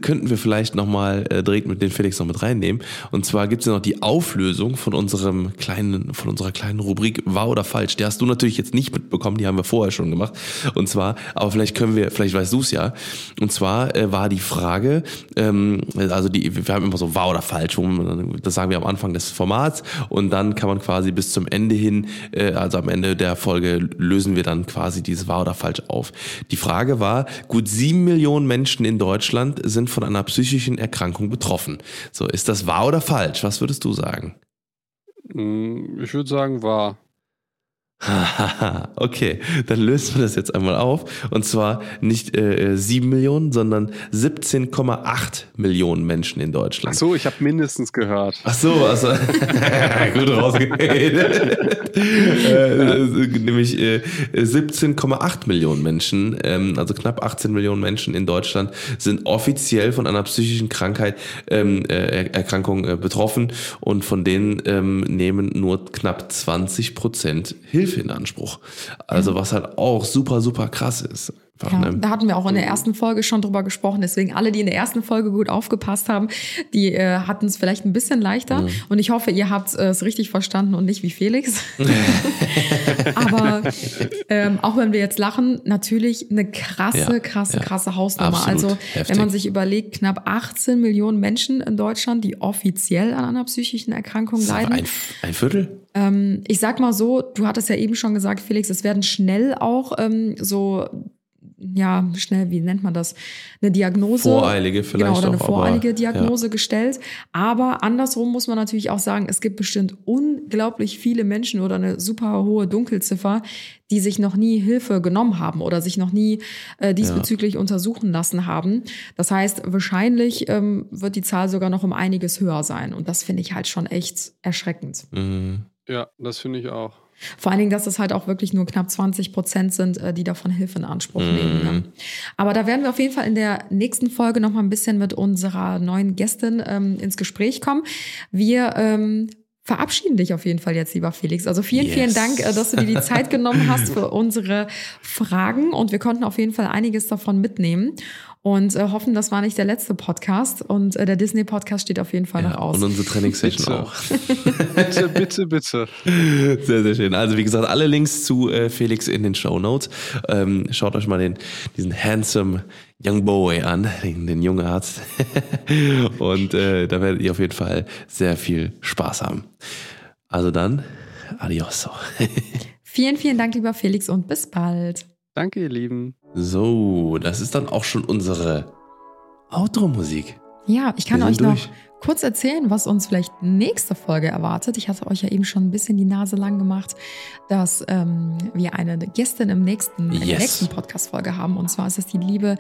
könnten wir vielleicht nochmal äh, direkt mit den Felix noch mit reinnehmen. Und zwar gibt es ja noch die Auflösung von unserem kleinen, von unserer kleinen Rubrik Wahr oder Falsch. Die hast du natürlich jetzt nicht mitbekommen, die haben wir vorher schon gemacht. Und zwar, aber vielleicht können wir, vielleicht weißt du es ja. Und zwar äh, war die Frage, ähm, also die, wir haben immer so Wahr oder Falsch, das sagen wir am Anfang des Formats und dann kann man quasi bis zum Ende hin, äh, also am Ende der Folge lösen wir dann quasi dieses Wahr oder Falsch auf. Die Frage war, gut sieben Millionen Menschen in Deutschland sind von einer psychischen Erkrankung betroffen. So, ist das wahr oder falsch? Was würdest du sagen? Mm, Ich würde sagen, war. Okay, dann lösen wir das jetzt einmal auf. Und zwar nicht äh, 7 Millionen, sondern 17,8 Millionen Menschen in Ach Deutschland. so, ich habe mindestens gehört. Ach so, also gut rausgeredet. äh, nämlich äh, 17,8 Millionen Menschen, ähm, also knapp 18 Millionen Menschen in Deutschland sind offiziell von einer psychischen Krankheit, ähm, äh, Erkrankung äh, betroffen und von denen ähm, nehmen nur knapp 20 Prozent Hilfe in Anspruch. Also was halt auch super, super krass ist. Ja, ne? da hatten wir auch in der ersten Folge schon drüber gesprochen. Deswegen alle, die in der ersten Folge gut aufgepasst haben, die äh, hatten es vielleicht ein bisschen leichter. Und ich hoffe, ihr habt äh, es richtig verstanden und nicht wie Felix. Aber ähm, auch wenn wir jetzt lachen, natürlich eine krasse, Ja, krasse, ja. krasse Hausnummer. Absolut Also heftig. wenn man sich überlegt, knapp 18 Millionen Menschen in Deutschland, die offiziell an einer psychischen Erkrankung Das leiden. ein, ein Viertel? Ähm, ich sag mal so, du hattest ja eben schon gesagt, Felix, es werden schnell auch ähm, so, ja, schnell, wie nennt man das? Eine Diagnose. Voreilige vielleicht Genau, oder eine auch, aber, voreilige Diagnose gestellt. Aber andersrum muss man natürlich auch sagen, es gibt bestimmt unglaublich viele Menschen oder eine super hohe Dunkelziffer, die sich noch nie Hilfe genommen haben oder sich noch nie äh, diesbezüglich untersuchen lassen haben. Das heißt, wahrscheinlich ähm, wird die Zahl sogar noch um einiges höher sein. Und das finde ich halt schon echt erschreckend. Mhm. Ja, das finde ich auch. Vor allen Dingen, dass es halt auch wirklich nur knapp 20 Prozent sind, äh, die davon Hilfe in Anspruch Mhm. nehmen. Ne? Aber da werden wir auf jeden Fall in der nächsten Folge noch mal ein bisschen mit unserer neuen Gästin ähm, ins Gespräch kommen. Wir ähm, verabschieden dich auf jeden Fall jetzt, lieber Felix. Also vielen, Yes. vielen Dank, äh, dass du dir die Zeit genommen hast für unsere Fragen und wir konnten auf jeden Fall einiges davon mitnehmen und äh, hoffen, das war nicht der letzte Podcast und äh, der Disney-Podcast steht auf jeden Fall noch Ja, aus. und unsere Trainingssession Bitte. auch. Bitte, bitte, bitte. Sehr, sehr schön. Also wie gesagt, alle Links zu äh, Felix in den Show Notes. Ähm, schaut euch mal den, diesen handsome Young Boy an, den, den jungen Arzt. Und äh, da werdet ihr auf jeden Fall sehr viel Spaß haben. Also dann, adios. Vielen, vielen Dank, lieber Felix und bis bald. Danke, ihr Lieben. So, das ist dann auch schon unsere Outro-Musik. Ja, ich kann euch sind noch durch. Kurz erzählen, was uns vielleicht nächste Folge erwartet. Ich hatte euch ja eben schon ein bisschen die Nase lang gemacht, dass ähm, wir eine Gästin im nächsten, Yes. nächsten Podcast-Folge haben. Und zwar ist es die liebe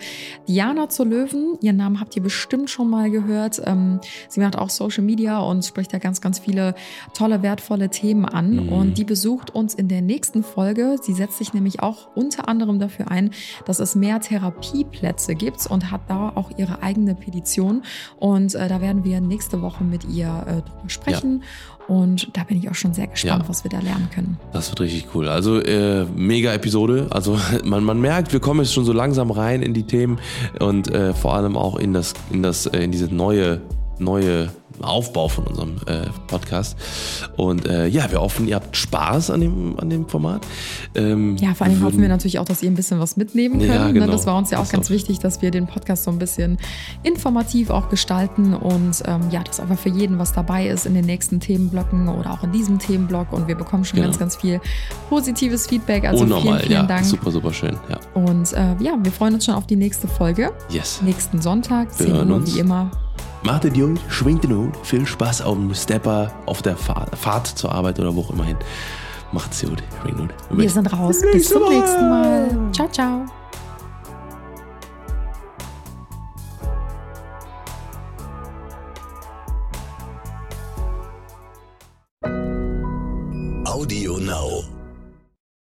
Diana zur Löwen. Ihren Namen habt ihr bestimmt schon mal gehört. Ähm, sie macht auch Social Media und spricht da ganz, ganz viele tolle, wertvolle Themen an. Mhm. Und die besucht uns in der nächsten Folge. Sie setzt sich nämlich auch unter anderem dafür ein, dass es mehr Therapieplätze gibt und hat da auch ihre eigene Petition. Und äh, da werden wir nächste Woche mit ihr äh, drüber sprechen. Und da bin ich auch schon sehr gespannt, Ja. was wir da lernen können. Das wird richtig cool. Also äh, mega Episode. Also man, man merkt, wir kommen jetzt schon so langsam rein in die Themen und äh, vor allem auch in das in das äh, in diese neue neue Aufbau von unserem äh, Podcast. Und äh, ja, wir hoffen, ihr habt Spaß an dem an dem Format. Ähm, Ja, vor allem würden- hoffen wir natürlich auch, dass ihr ein bisschen was mitnehmen könnt. Ja, ne? genau. Das war uns ja auch Das ganz auch. wichtig, dass wir den Podcast so ein bisschen informativ auch gestalten und ähm, ja, dass einfach für jeden was dabei ist in den nächsten Themenblöcken oder auch in diesem Themenblock. Und wir bekommen schon Genau. ganz, ganz viel positives Feedback. Also Unnormal, vielen, vielen ja, Dank. super, super schön. Ja, Und äh, ja, wir freuen uns schon auf die nächste Folge. yes. Nächsten Sonntag, Wir 10 hören Uhr wie immer. Macht den Jod, schwingt den Hut. Viel Spaß auf dem Stepper, auf der Fahrt, Fahrt zur Arbeit oder wo auch immer hin. Macht's gut. Schwingt den Hut. Wir sind raus. Bis zum nächsten Mal. Ciao, ciao. Audio Now.